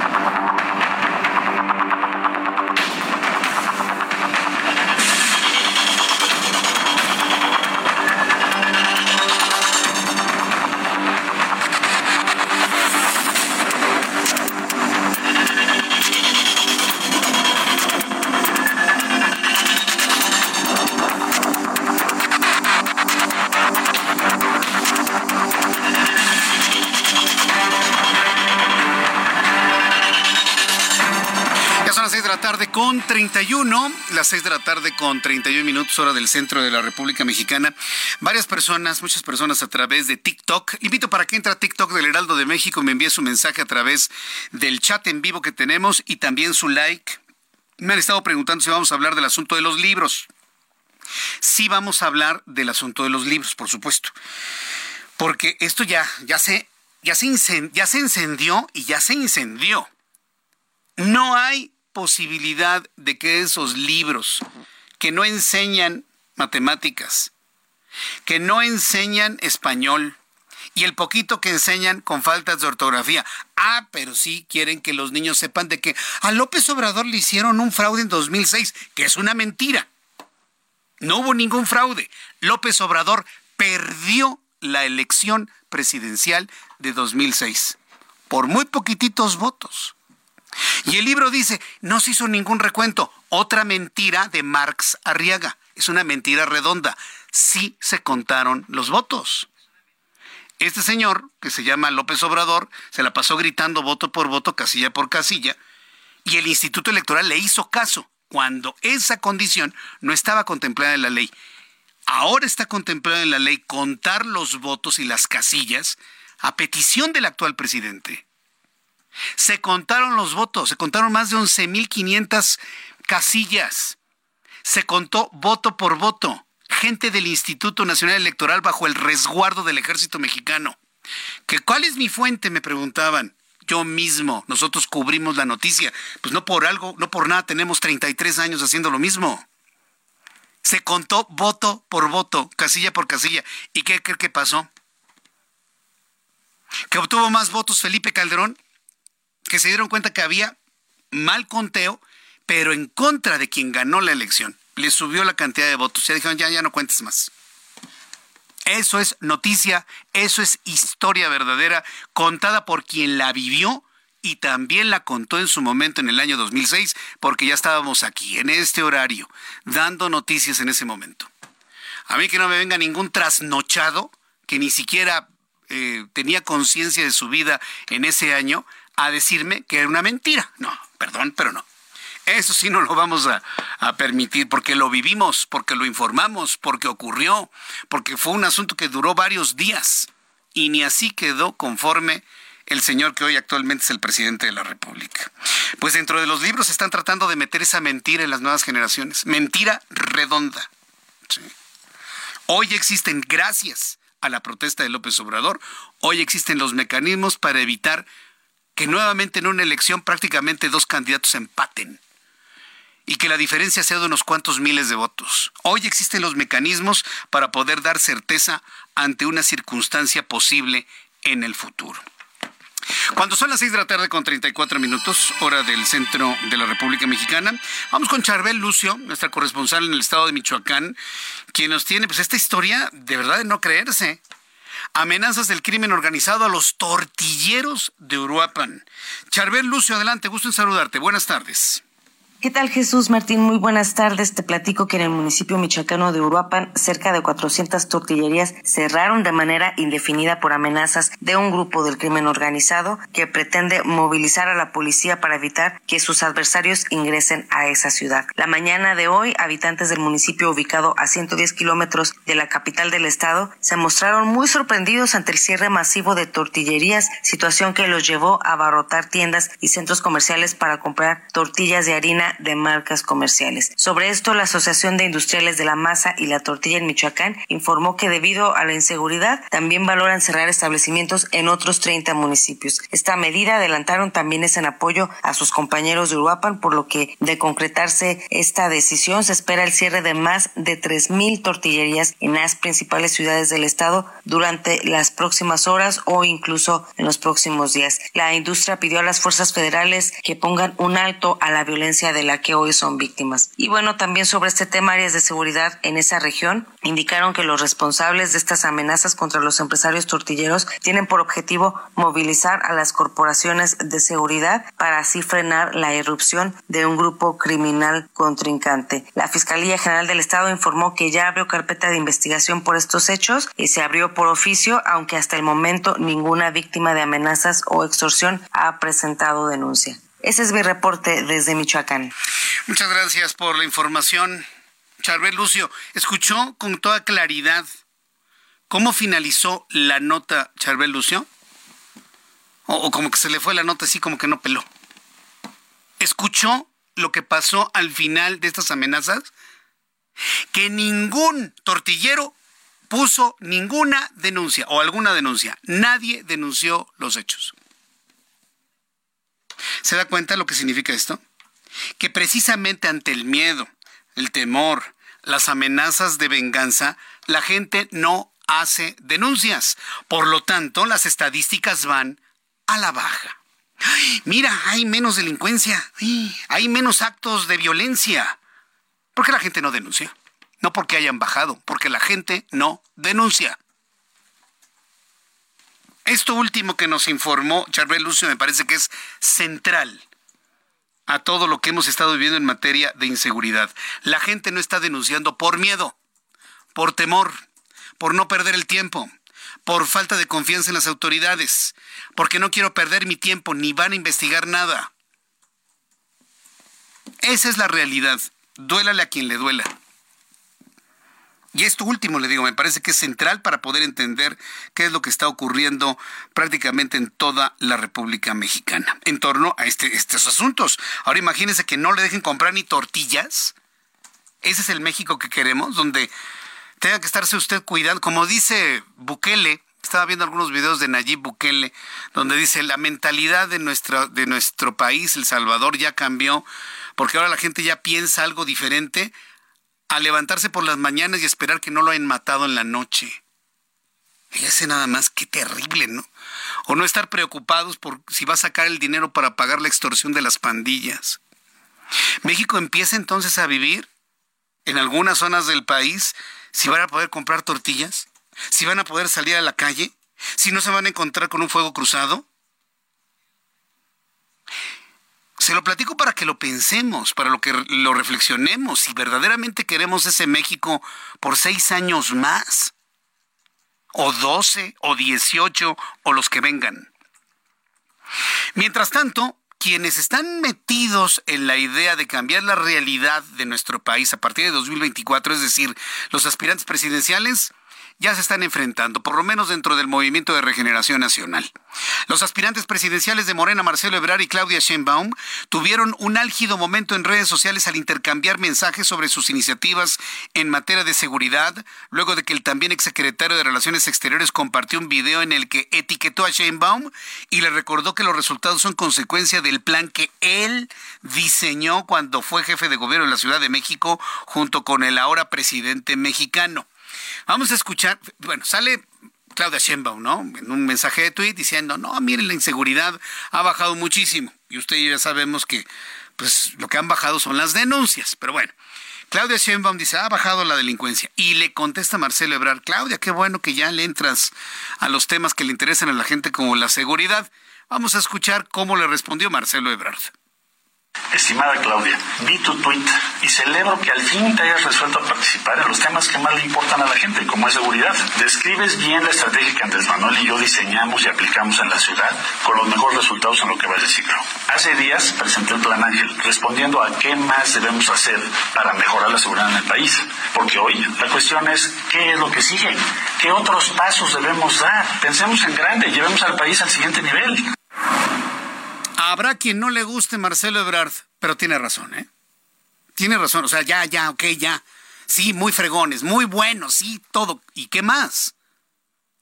31, las 6 de la tarde con 31 minutos hora del centro de la República Mexicana. Varias personas, muchas personas a través de TikTok. Invito para que entre a TikTok del Heraldo de México, me envíe su mensaje a través del chat en vivo que tenemos y también su like. Me han estado preguntando si vamos a hablar del asunto de los libros. Sí vamos a hablar del asunto de los libros, por supuesto. Porque esto ya, ya se, ya se, ya y ya se incendió. No hay posibilidad de que esos libros que no enseñan matemáticas, que no enseñan español y el poquito que enseñan con faltas de ortografía. Ah, pero sí quieren que los niños sepan de que a López Obrador le hicieron un fraude en 2006, que es una mentira. No hubo ningún fraude. López Obrador perdió la elección presidencial de 2006 por muy poquititos votos. Y el libro dice, no se hizo ningún recuento. Otra mentira de Marx Arriaga. Es una mentira redonda. Sí se contaron los votos. Este señor, que se llama López Obrador, se la pasó gritando voto por voto, casilla por casilla, y el Instituto Electoral le hizo caso cuando esa condición no estaba contemplada en la ley. Ahora está contemplada en la ley contar los votos y las casillas a petición del actual presidente. Se contaron los votos, se contaron más de 11.500 casillas. Se contó voto por voto. gente del Instituto Nacional Electoral bajo el resguardo del ejército mexicano. ¿Que ¿Cuál es mi fuente? Me preguntaban. Yo mismo, nosotros cubrimos la noticia. Pues no por algo, no por nada, tenemos 33 años haciendo lo mismo. Se contó voto por voto, casilla por casilla. ¿Y qué cree que pasó? Que obtuvo más votos Felipe Calderón, que se dieron cuenta que había mal conteo, pero en contra de quien ganó la elección. Le subió la cantidad de votos. Ya dijeron, ya, ya no cuentes más. Eso es noticia, eso es historia verdadera, contada por quien la vivió y también la contó en su momento en el año 2006, porque ya estábamos aquí, en este horario, dando noticias en ese momento. A mí que no me venga ningún trasnochado que ni siquiera eh, tenía conciencia de su vida en ese año a decirme que era una mentira. No, perdón, pero no. Eso sí no lo vamos a, permitir porque lo vivimos, porque lo informamos, porque ocurrió, porque fue un asunto que duró varios días y ni así quedó conforme el señor que hoy actualmente es el presidente de la República. Pues dentro de los libros están tratando de meter esa mentira en las nuevas generaciones, mentira redonda. Hoy existen, gracias a la protesta de López Obrador, hoy existen los mecanismos para evitar que nuevamente en una elección prácticamente dos candidatos empaten y que la diferencia sea de unos cuantos miles de votos. Hoy existen los mecanismos para poder dar certeza ante una circunstancia posible en el futuro. Cuando son las 6 de la tarde con 34 minutos, hora del centro de la República Mexicana, vamos con Charbel Lucio, nuestra corresponsal en el estado de Michoacán, quien nos tiene pues esta historia de verdad de no creerse. Amenazas del crimen organizado a los tortilleros de Uruapan. Charbel Lucio, adelante, gusto en saludarte. Buenas tardes. ¿Qué tal Jesús Martín? Muy buenas tardes. Te platico que en el municipio michoacano de Uruapan cerca de 400 tortillerías cerraron de manera indefinida por amenazas de un grupo del crimen organizado que pretende movilizar a la policía para evitar que sus adversarios ingresen a esa ciudad. La mañana de hoy, habitantes del municipio ubicado a 110 kilómetros de la capital del estado se mostraron muy sorprendidos ante el cierre masivo de tortillerías, situación que los llevó a abarrotar tiendas y centros comerciales para comprar tortillas de harina de marcas comerciales. Sobre esto, la Asociación de Industriales de la Masa y la Tortilla en Michoacán informó que debido a la inseguridad también valoran cerrar establecimientos en otros 30 municipios. Esta medida adelantaron también es en apoyo a sus compañeros de Uruapan, por lo que de concretarse esta decisión se espera el cierre de más de 3.000 tortillerías en las principales ciudades del estado durante las próximas horas o incluso en los próximos días. La industria pidió a las fuerzas federales que pongan un alto a la violencia de de la que hoy son víctimas. Y bueno, también sobre este tema, áreas de seguridad en esa región indicaron que los responsables de estas amenazas contra los empresarios tortilleros tienen por objetivo movilizar a las corporaciones de seguridad para así frenar la irrupción de un grupo criminal contrincante. La Fiscalía General del Estado informó que ya abrió carpeta de investigación por estos hechos y se abrió por oficio, aunque hasta el momento ninguna víctima de amenazas o extorsión ha presentado denuncia. Ese es mi reporte desde Michoacán. Muchas gracias por la información. Charbel Lucio, ¿escuchó con toda claridad cómo finalizó la nota Charbel Lucio? O, o, como que se le fue la nota así como que no peló. ¿Escuchó lo que pasó al final de estas amenazas? Que ningún tortillero puso ninguna denuncia o alguna denuncia. Nadie denunció los hechos. ¿Se da cuenta lo que significa esto? Que precisamente ante el miedo, el temor, las amenazas de venganza, la gente no hace denuncias. Por lo tanto, las estadísticas van a la baja. mira, hay menos delincuencia, hay menos actos de violencia. ¿Por qué la gente no denuncia? No porque hayan bajado, porque la gente no denuncia. Esto último que nos informó Charbel Lucio me parece que es central a todo lo que hemos estado viviendo en materia de inseguridad. La gente no está denunciando por miedo, por temor, por no perder el tiempo, por falta de confianza en las autoridades, porque no quiero perder mi tiempo ni van a investigar nada. Esa es la realidad. Duélale a quien le duela. Y esto último, le digo, me parece que es central para poder entender qué es lo que está ocurriendo prácticamente en toda la República Mexicana en torno a este, estos asuntos. Ahora imagínense que no le dejen comprar ni tortillas. Ese es el México que queremos, donde tenga que estarse usted cuidando, como dice Bukele, estaba viendo algunos videos de Nayib Bukele, donde dice la mentalidad de, nuestra, de nuestro país, El Salvador, ya cambió, porque ahora la gente ya piensa algo diferente a levantarse por las mañanas y esperar que no lo hayan matado en la noche. Y ese nada más, qué terrible, ¿no? O no estar preocupados por si va a sacar el dinero para pagar la extorsión de las pandillas. México empieza entonces a vivir en algunas zonas del país si van a poder comprar tortillas, si van a poder salir a la calle, si no se van a encontrar con un fuego cruzado. Se lo platico para que lo pensemos, para lo que lo reflexionemos, si verdaderamente queremos ese México por seis años más o 12 o 18 o los que vengan. Mientras tanto, quienes están metidos en la idea de cambiar la realidad de nuestro país a partir de 2024, es decir, los aspirantes presidenciales, ya se están enfrentando, por lo menos dentro del movimiento de regeneración nacional. Los aspirantes presidenciales de Morena, Marcelo Ebrard y Claudia Sheinbaum, tuvieron un álgido momento en redes sociales al intercambiar mensajes sobre sus iniciativas en materia de seguridad, luego de que el también exsecretario de Relaciones Exteriores compartió un video en el que etiquetó a Sheinbaum y le recordó que los resultados son consecuencia del plan que él diseñó cuando fue jefe de gobierno en la Ciudad de México junto con el ahora presidente mexicano. Vamos a escuchar, bueno, sale Claudia Sheinbaum, ¿no? En un mensaje de tweet diciendo, no, miren, la inseguridad ha bajado muchísimo. Y usted y yo ya sabemos que, pues, lo que han bajado son las denuncias. Pero bueno, Claudia Sheinbaum dice, ha bajado la delincuencia. Y le contesta Marcelo Ebrard, Claudia, qué bueno que ya le entras a los temas que le interesan a la gente como la seguridad. Vamos a escuchar cómo le respondió Marcelo Ebrard. Estimada Claudia, vi tu tweet y celebro que al fin te hayas resuelto a participar en los temas que más le importan a la gente, como es seguridad. Describes bien la estrategia que Andrés Manuel y yo diseñamos y aplicamos en la ciudad con los mejores resultados en lo que va de ciclo. Hace días presenté el Plan Ángel, respondiendo a qué más debemos hacer para mejorar la seguridad en el país. Porque hoy la cuestión es qué es lo que sigue, qué otros pasos debemos dar. Pensemos en grande, llevemos al país al siguiente nivel. Habrá quien no le guste Marcelo Ebrard, pero tiene razón, ¿eh? Tiene razón, o sea, ya, ya, ok, ya. Sí, muy fregones, muy buenos, sí, todo. ¿Y qué más?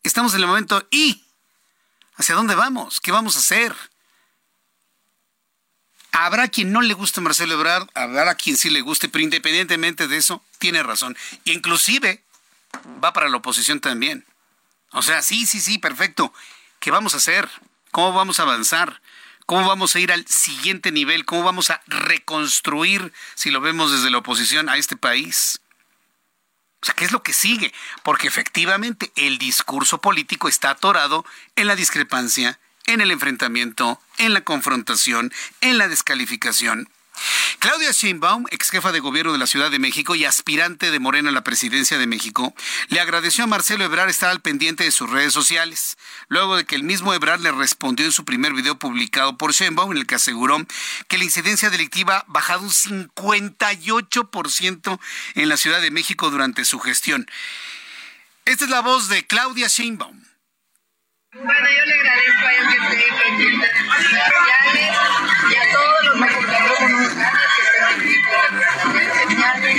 Estamos en el momento y ¿hacia dónde vamos? ¿Qué vamos a hacer? Habrá quien no le guste Marcelo Ebrard, habrá quien sí le guste, pero independientemente de eso, tiene razón. Inclusive va para la oposición también. O sea, sí, sí, sí, perfecto. ¿Qué vamos a hacer? ¿Cómo vamos a avanzar? ¿Cómo vamos a ir al siguiente nivel? ¿Cómo vamos a reconstruir, si lo vemos desde la oposición, a este país? O sea, ¿qué es lo que sigue? Porque efectivamente el discurso político está atorado en la discrepancia, en el enfrentamiento, en la confrontación, en la descalificación. Claudia Sheinbaum, ex jefa de gobierno de la Ciudad de México y aspirante de Morena a la presidencia de México, le agradeció a Marcelo Ebrard estar al pendiente de sus redes sociales, luego de que el mismo Ebrard le respondió en su primer video publicado por Sheinbaum, en el que aseguró que la incidencia delictiva ha bajado un 58% en la Ciudad de México durante su gestión. Esta es la voz de Claudia Sheinbaum. Bueno, yo le agradezco a él que esté pendiente de redes sociales y a todos los mexicanos que estén pendientes de nuestras sociales,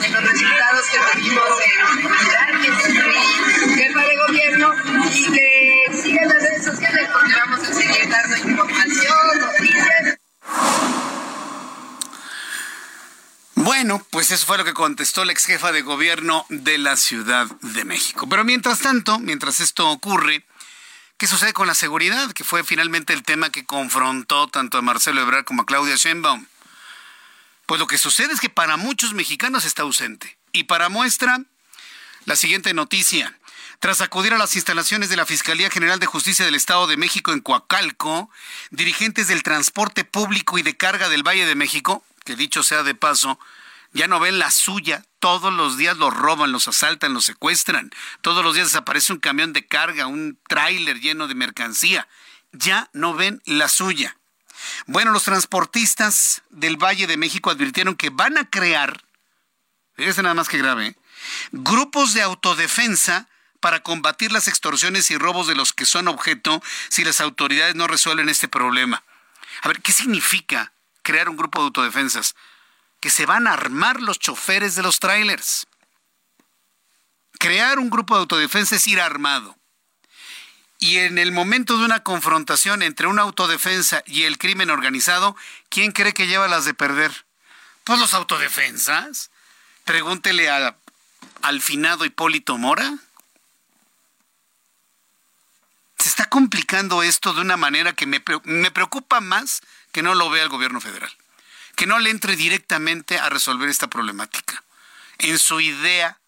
de los resultados que tuvimos en Navidad, que soy jefa de gobierno y que sigan las redes sociales porque vamos a seguir dando información, noticias. Bueno, pues eso fue lo que contestó la ex jefa de gobierno de la Ciudad de México. Pero mientras tanto, mientras esto ocurre, ¿Qué sucede con la seguridad? Que fue finalmente el tema que confrontó tanto a Marcelo Ebrard como a Claudia Sheinbaum. Pues lo que sucede es que para muchos mexicanos está ausente. Y para muestra, la siguiente noticia. Tras acudir a las instalaciones de la Fiscalía General de Justicia del Estado de México en Coacalco, dirigentes del transporte público y de carga del Valle de México, que dicho sea de paso, ya no ven la suya. Todos los días los roban, los asaltan, los secuestran. Todos los días desaparece un camión de carga, un tráiler lleno de mercancía. Ya no ven la suya. Bueno, los transportistas del Valle de México advirtieron que van a crear, fíjese nada más que grave, grupos de autodefensa para combatir las extorsiones y robos de los que son objeto si las autoridades no resuelven este problema. A ver, ¿qué significa crear un grupo de autodefensas? Que se van a armar los choferes de los trailers. crear un grupo de autodefensa es ir armado. Y en el momento de una confrontación entre una autodefensa y el crimen organizado, ¿quién cree que lleva las de perder? Pues los autodefensas. Pregúntele al finado Hipólito Mora. Se está complicando esto de una manera que me, me preocupa más que no lo vea el gobierno federal. Que no le entre directamente a resolver esta problemática. En su idea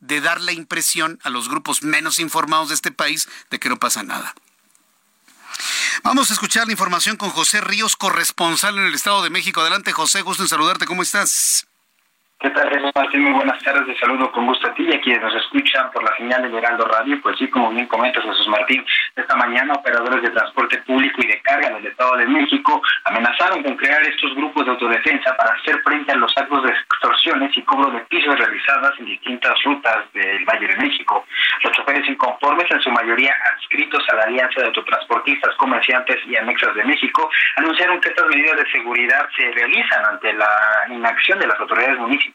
de dar la impresión a los grupos menos informados de este país de que no pasa nada. Vamos a escuchar la información con José Ríos, corresponsal en el Estado de México. Adelante, José, gusto en saludarte. ¿Cómo estás? ¿Qué tal, Jesús Martín? Muy buenas tardes. De saludo con gusto a ti y a quienes nos escuchan por la señal de Heraldo Radio. Pues sí, como bien comentas, Jesús Martín, esta mañana operadores de transporte público y de carga en el Estado de México amenazaron con crear estos grupos de autodefensa para hacer frente a los actos de extorsiones y cobro de pisos realizadas en distintas rutas del Valle de México. Los choferes inconformes, en su mayoría adscritos a la Alianza de Autotransportistas, Comerciantes y Anexas de México, anunciaron que estas medidas de seguridad se realizan ante la inacción de las autoridades municipales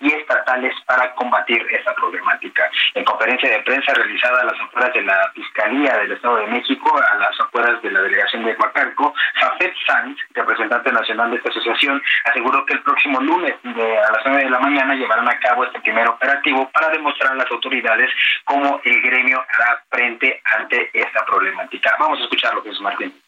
y estatales para combatir esta problemática. En conferencia de prensa realizada a las afueras de la Fiscalía del Estado de México, a las afueras de la delegación de Huacalco, Jafet Sanz, representante nacional de esta asociación, aseguró que el próximo lunes a las 9 de la mañana llevarán a cabo este primer operativo para demostrar a las autoridades cómo el gremio hará frente ante esta problemática. Vamos a escucharlo, Jesús Martín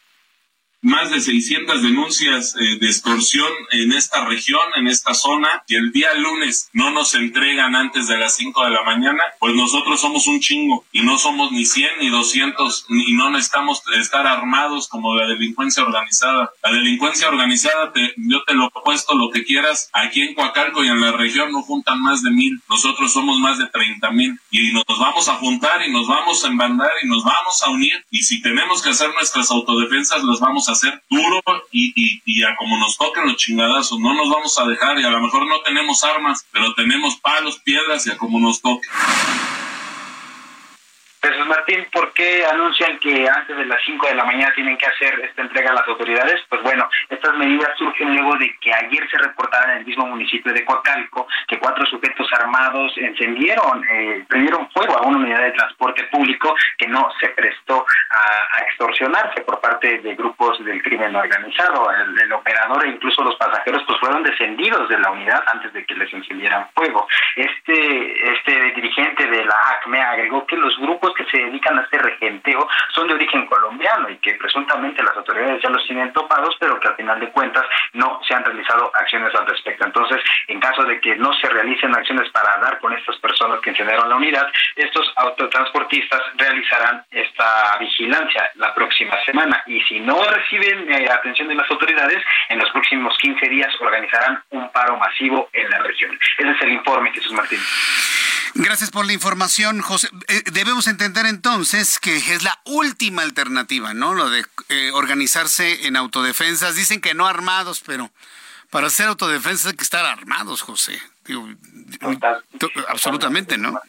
más de 600 denuncias eh, de extorsión en esta región, en esta zona, y el día lunes no nos entregan antes de las 5 de la mañana, pues nosotros somos un chingo y no somos ni 100 ni 200 y no necesitamos estar armados como la delincuencia organizada. La delincuencia organizada, te, yo te lo puesto lo que quieras, aquí en Coacalco y en la región no juntan más de mil, nosotros somos más de 30 mil y nos vamos a juntar y nos vamos a embandar y nos vamos a unir y si tenemos que hacer nuestras autodefensas las vamos a hacer duro y, y, y a como nos toquen los chingadazos, no nos vamos a dejar y a lo mejor no tenemos armas, pero tenemos palos, piedras y a como nos toque. Jesús Martín, ¿por qué anuncian que antes de las 5 de la mañana tienen que hacer esta entrega a las autoridades? Pues bueno, estas medidas surgen luego de que ayer se reportaba en el mismo municipio de Coacalco que cuatro sujetos armados encendieron, eh, prendieron fuego a una unidad de transporte público que no se prestó a, extorsionarse por parte de grupos del crimen organizado. El, el, operador e incluso los pasajeros pues fueron descendidos de la unidad antes de que les encendieran fuego. Este, este dirigente de la ACME agregó que los grupos que se dedican a este regenteo son de origen colombiano y que presuntamente las autoridades ya los tienen topados, pero que al final de cuentas no se han realizado acciones al respecto. Entonces, en caso de que no se realicen acciones para dar con estas personas que incendiaron la unidad, estos autotransportistas realizarán esta vigilancia la próxima semana y si no reciben eh, atención de las autoridades, en los próximos 15 días organizarán un paro masivo en la región. Ese es el informe, Jesús Martín. Gracias por la información, José. Eh, debemos entender entonces que es la última alternativa, ¿no? Lo de eh, organizarse en autodefensas. Dicen que no armados, pero para hacer autodefensas hay que estar armados, José. absolutamente, ¿no?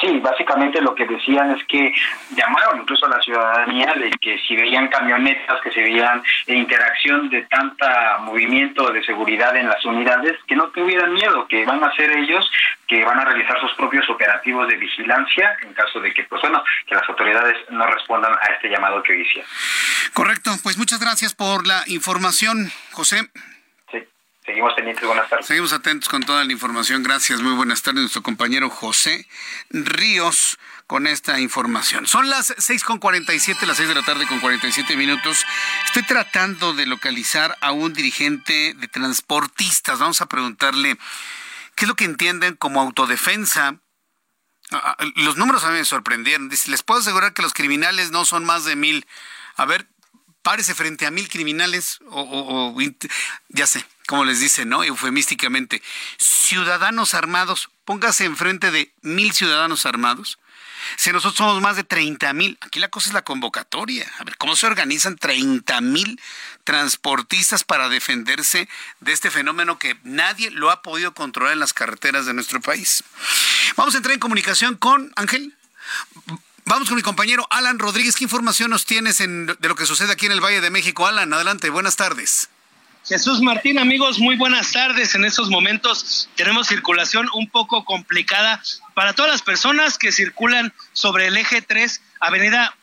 Sí, básicamente lo que decían es que llamaron incluso a la ciudadanía de que si veían camionetas, que se veían interacción de tanta movimiento de seguridad en las unidades, que no tuvieran miedo, que van a ser ellos que van a realizar sus propios operativos de vigilancia en caso de que, pues bueno, que las autoridades no respondan a este llamado que hice. Correcto, pues muchas gracias por la información, José. Seguimos pendientes, buenas tardes. Seguimos atentos con toda la información. Gracias, muy buenas tardes. Nuestro compañero José Ríos con esta información. Son las 6 con 47, las 6 de la tarde con 47 minutos. Estoy tratando de localizar a un dirigente de transportistas. Vamos a preguntarle qué es lo que entienden como autodefensa. Ah, ah, los números a mí me sorprendieron. Les puedo asegurar que los criminales no son más de mil. A ver, párese frente a mil criminales o ya sé, como les dice, ¿no? Eufemísticamente, ciudadanos armados, póngase enfrente de mil ciudadanos armados. Si nosotros somos más de 30 mil, aquí la cosa es la convocatoria. A ver, ¿cómo se organizan 30 mil transportistas para defenderse de este fenómeno que nadie lo ha podido controlar en las carreteras de nuestro país? Vamos a entrar en comunicación con Ángel. Vamos con mi compañero Alan Rodríguez. ¿Qué información nos tienes de lo que sucede aquí en el Valle de México? Alan, adelante, buenas tardes. Jesús Martín, amigos, muy buenas tardes. En estos momentos tenemos circulación un poco complicada para todas las personas que circulan sobre el eje 3, Avenida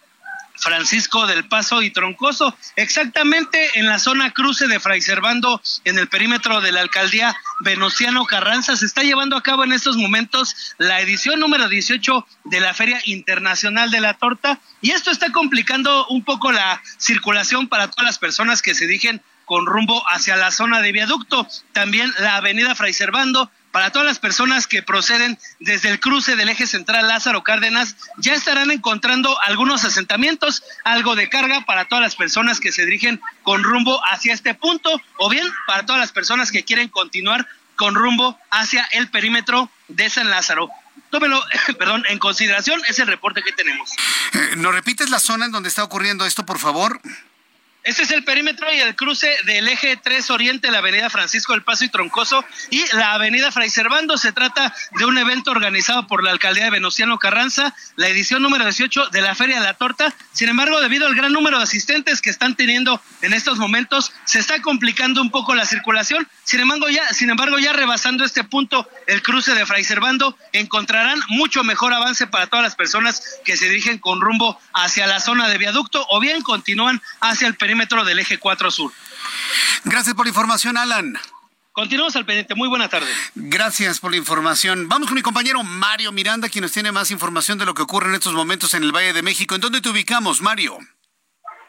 Francisco del Paso y Troncoso, exactamente en la zona cruce de Fray Servando, en el perímetro de la alcaldía Venustiano Carranza. Se está llevando a cabo en estos momentos la edición número 18 de la Feria Internacional de la Torta y esto está complicando un poco la circulación para todas las personas que se dirigen con rumbo hacia la zona de viaducto. También la avenida Fray Servando para todas las personas que proceden desde el cruce del eje central Lázaro Cárdenas, ya estarán encontrando algunos asentamientos, algo de carga para todas las personas que se dirigen con rumbo hacia este punto, o bien para todas las personas que quieren continuar con rumbo hacia el perímetro de San Lázaro. Tómelo, perdón, en consideración, es el reporte que tenemos. Eh, ¿Nos repites la zona en donde está ocurriendo esto, por favor? Este es el perímetro y el cruce del eje 3 Oriente, la avenida Francisco del Paso y Troncoso y la avenida Fray Servando. Se trata de un evento organizado por la alcaldía de Venustiano Carranza, la edición número 18 de la Feria de la Torta. Sin embargo, debido al gran número de asistentes que están teniendo en estos momentos, se está complicando un poco la circulación. Sin embargo, ya, sin embargo, ya rebasando este punto, el cruce de Fray Servando, encontrarán mucho mejor avance para todas las personas que se dirigen con rumbo hacia la zona de viaducto o bien continúan hacia el perímetro metro del eje 4 sur. Gracias por la información, Alan. Continuamos al pendiente. Muy buena tarde. Gracias por la información. Vamos con mi compañero Mario Miranda, quien nos tiene más información de lo que ocurre en estos momentos en el Valle de México. ¿En dónde te ubicamos, Mario?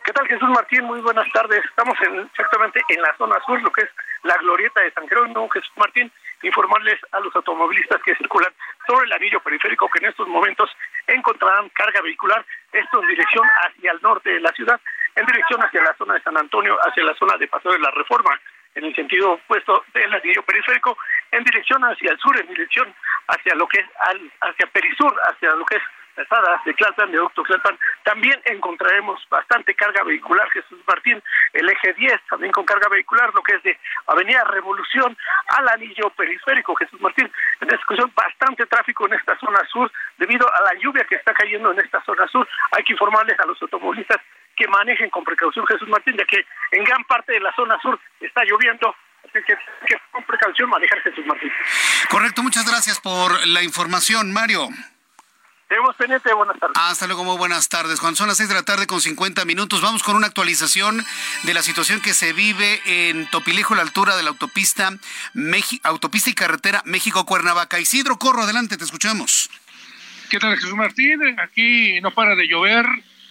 ¿Qué tal, Jesús Martín? Muy buenas tardes. Estamos exactamente en la zona sur, lo que es la glorieta de San Jerónimo. Jesús Martín, informarles a los automovilistas que circulan sobre el anillo periférico que en estos momentos encontrarán carga vehicular, esto en dirección hacia el norte de la ciudad en dirección hacia la zona de San Antonio, hacia la zona de Paseo de la Reforma, en el sentido opuesto del anillo periférico, en dirección hacia el sur, en dirección hacia lo que es al, hacia Perisur, hacia lo que es Pesada, de Tlalpan, de Doctor Tlalpan, también encontraremos bastante carga vehicular, Jesús Martín, el eje 10, también con carga vehicular, lo que es de Avenida Revolución al anillo periférico, Jesús Martín, en discusión bastante tráfico en esta zona sur, debido a la lluvia que está cayendo en esta zona sur, hay que informarles a los automovilistas que manejen con precaución, Jesús Martín, ya que en gran parte de la zona sur está lloviendo. Así que, que con precaución manejar Jesús Martín. Correcto, muchas gracias por la información, Mario. Tenemos pendiente, buenas tardes. Hasta luego, muy buenas tardes. Juan, son las seis de la tarde con 50 minutos. Vamos con una actualización de la situación que se vive en Topilejo, a la altura de la autopista, autopista y carretera México-Cuernavaca. Isidro Corro, adelante, te escuchamos. ¿Qué tal, Jesús Martín? Aquí no para de llover.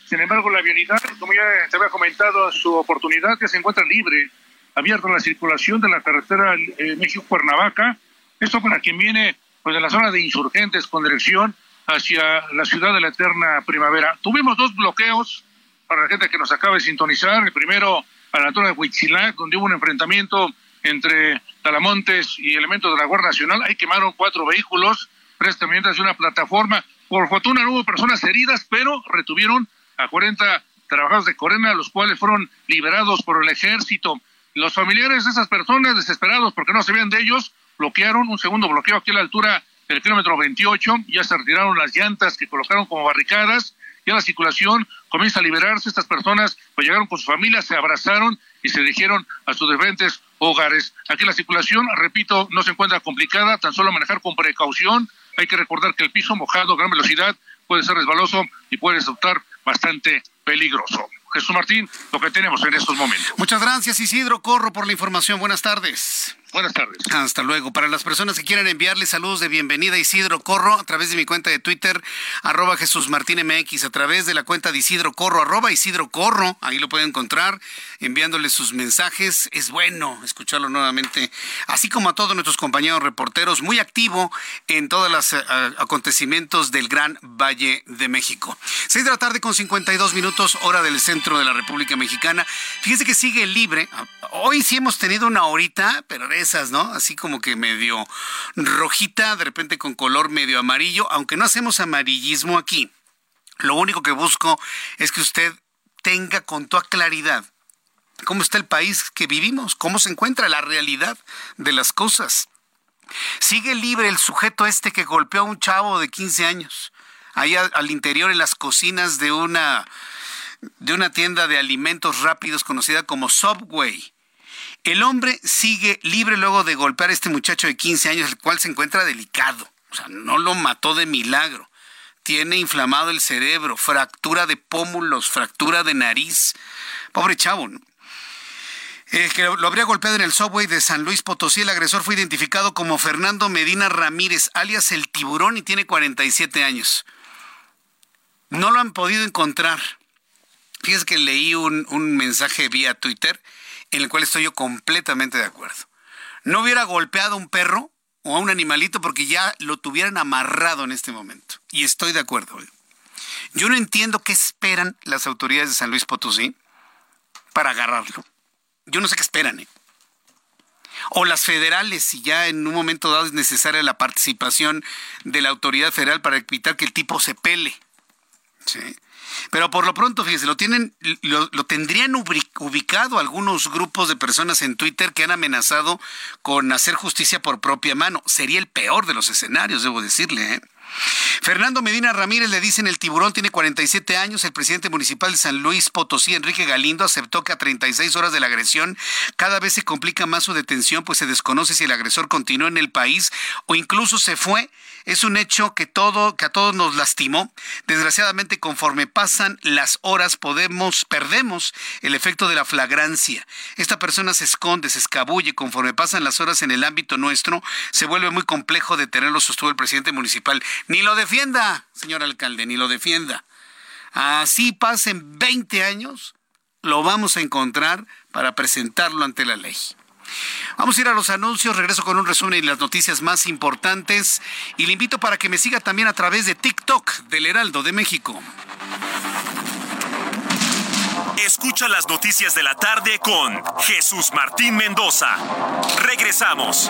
Sin embargo, la vialidad, como ya se había comentado en su oportunidad, que se encuentra libre, abierta la circulación de la carretera eh, México-Cuernavaca. Esto para quien viene pues de la zona de insurgentes con dirección hacia la ciudad de la eterna primavera. Tuvimos dos bloqueos para la gente que nos acaba de sintonizar. El primero a la altura de Huitzilac, donde hubo un enfrentamiento entre Talamontes y elementos de la Guardia Nacional. Ahí quemaron cuatro vehículos, tres también de una plataforma. Por fortuna no hubo personas heridas, pero retuvieron a 40 trabajadores de Corena, los cuales fueron liberados por el ejército. Los familiares de esas personas, desesperados porque no se veían de ellos, bloquearon un segundo bloqueo aquí a la altura del kilómetro 28, ya se retiraron las llantas que colocaron como barricadas, ya la circulación comienza a liberarse, estas personas pues llegaron con sus familias, se abrazaron y se dirigieron a sus diferentes hogares. Aquí la circulación, repito, no se encuentra complicada, tan solo manejar con precaución, hay que recordar que el piso mojado a gran velocidad puede ser resbaloso y puede resultar bastante peligroso. Jesús Martín, lo que tenemos en estos momentos. Muchas gracias Isidro Corro por la información. Buenas tardes. Buenas tardes. Hasta luego. Para las personas que quieran enviarle saludos de bienvenida Isidro Corro a través de mi cuenta de Twitter, arroba Jesús Martín MX, a través de la cuenta de Isidro Corro, arroba Isidro Corro, ahí lo pueden encontrar, enviándole sus mensajes. Es bueno escucharlo nuevamente, así como a todos nuestros compañeros reporteros, muy activo en todos los eh, acontecimientos del Gran Valle de México. Seis de la tarde con 52 minutos, hora del centro de la República Mexicana. Fíjese que sigue libre. Hoy sí hemos tenido una horita, pero esas, ¿no? Así como que medio rojita, de repente con color medio amarillo, aunque no hacemos amarillismo aquí. Lo único que busco es que usted tenga con toda claridad cómo está el país que vivimos, cómo se encuentra la realidad de las cosas. Sigue libre el sujeto este que golpeó a un chavo de 15 años, ahí al interior en las cocinas de una, de una tienda de alimentos rápidos conocida como Subway El hombre sigue libre luego de golpear a este muchacho de 15 años, el cual se encuentra delicado. O sea, no lo mató de milagro. Tiene inflamado el cerebro, fractura de pómulos, fractura de nariz. Pobre chavo, ¿no? Que lo habría golpeado en el subway de San Luis Potosí. El agresor fue identificado como Fernando Medina Ramírez, alias el tiburón, y tiene 47 años. No lo han podido encontrar. Fíjense que leí un mensaje vía Twitter en el cual estoy yo completamente de acuerdo. No hubiera golpeado a un perro o a un animalito porque ya lo tuvieran amarrado en este momento. Y estoy de acuerdo. ¿eh? Yo no entiendo qué esperan las autoridades de San Luis Potosí para agarrarlo. Yo no sé qué esperan. ¿eh? O las federales, si ya en un momento dado es necesaria la participación de la autoridad federal para evitar que el tipo se pele. ¿Sí? Pero por lo pronto, fíjese, lo tienen, lo, tendrían ubicado algunos grupos de personas en Twitter que han amenazado con hacer justicia por propia mano. Sería el peor de los escenarios, debo decirle, ¿eh? Fernando Medina Ramírez le dicen el tiburón tiene 47 años. El presidente municipal de San Luis Potosí, Enrique Galindo, aceptó que a 36 horas de la agresión cada vez se complica más su detención, pues se desconoce si el agresor continuó en el país o incluso se fue. Es un hecho que todo, que a todos nos lastimó. Desgraciadamente, conforme pasan las horas, podemos, perdemos el efecto de la flagrancia. Esta persona se esconde, se escabulle. Conforme pasan las horas en el ámbito nuestro, se vuelve muy complejo detenerlo, sostuvo el presidente municipal. Ni lo defienda, señor alcalde, ni lo defienda. Así pasen 20 años, lo vamos a encontrar para presentarlo ante la ley. Vamos a ir a los anuncios, regreso con un resumen y las noticias más importantes y le invito para que me siga también a través de TikTok del Heraldo de México. Escucha las noticias de la tarde con Jesús Martín Mendoza. Regresamos.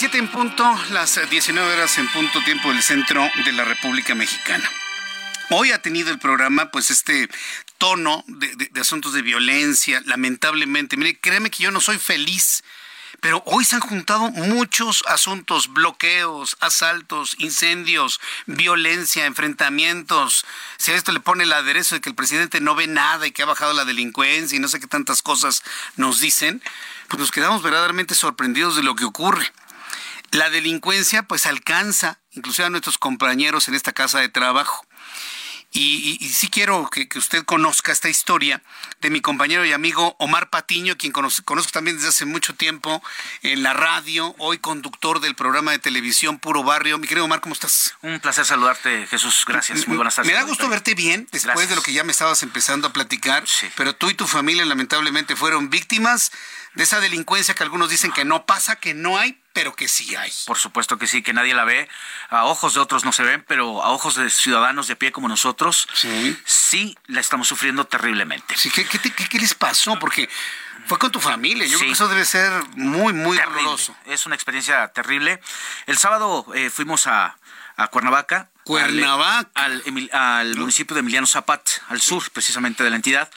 Las 7 en punto, las 19 horas en punto tiempo del centro de la República Mexicana. Hoy ha tenido el programa pues este tono de, asuntos de violencia, lamentablemente. Mire, créeme que yo no soy feliz, pero hoy se han juntado muchos asuntos, bloqueos, asaltos, incendios, violencia, enfrentamientos. Si a esto le pone el aderezo de que el presidente no ve nada y que ha bajado la delincuencia y no sé qué tantas cosas nos dicen, pues nos quedamos verdaderamente sorprendidos de lo que ocurre. La delincuencia pues alcanza inclusive a nuestros compañeros en esta casa de trabajo. Y, y, y sí quiero que, que, usted conozca esta historia de mi compañero y amigo Omar Patiño, quien conozco, conozco, también desde hace mucho tiempo en la radio, hoy conductor del programa de televisión Puro Barrio. Mi querido Omar, ¿cómo estás? Un placer saludarte, Jesús. Gracias. Muy buenas tardes. Me da gusto verte bien después Gracias. de lo que ya me estabas empezando a platicar, sí. pero tú y tu familia lamentablemente fueron víctimas de esa delincuencia que algunos dicen que no pasa, que no hay, pero que sí hay. Por supuesto que sí, que nadie la ve. A ojos de otros no se ven, pero a ojos de ciudadanos de pie como nosotros, sí, sí la estamos sufriendo terriblemente. Sí, ¿qué, qué, qué, qué les pasó? Porque fue con tu familia. Yo sí. creo que eso debe ser muy, muy terrible. doloroso. Es una experiencia terrible. El sábado eh, fuimos a, a Cuernavaca. Cuernavaca. Al, al, al municipio de Emiliano Zapat, al sur precisamente de la entidad.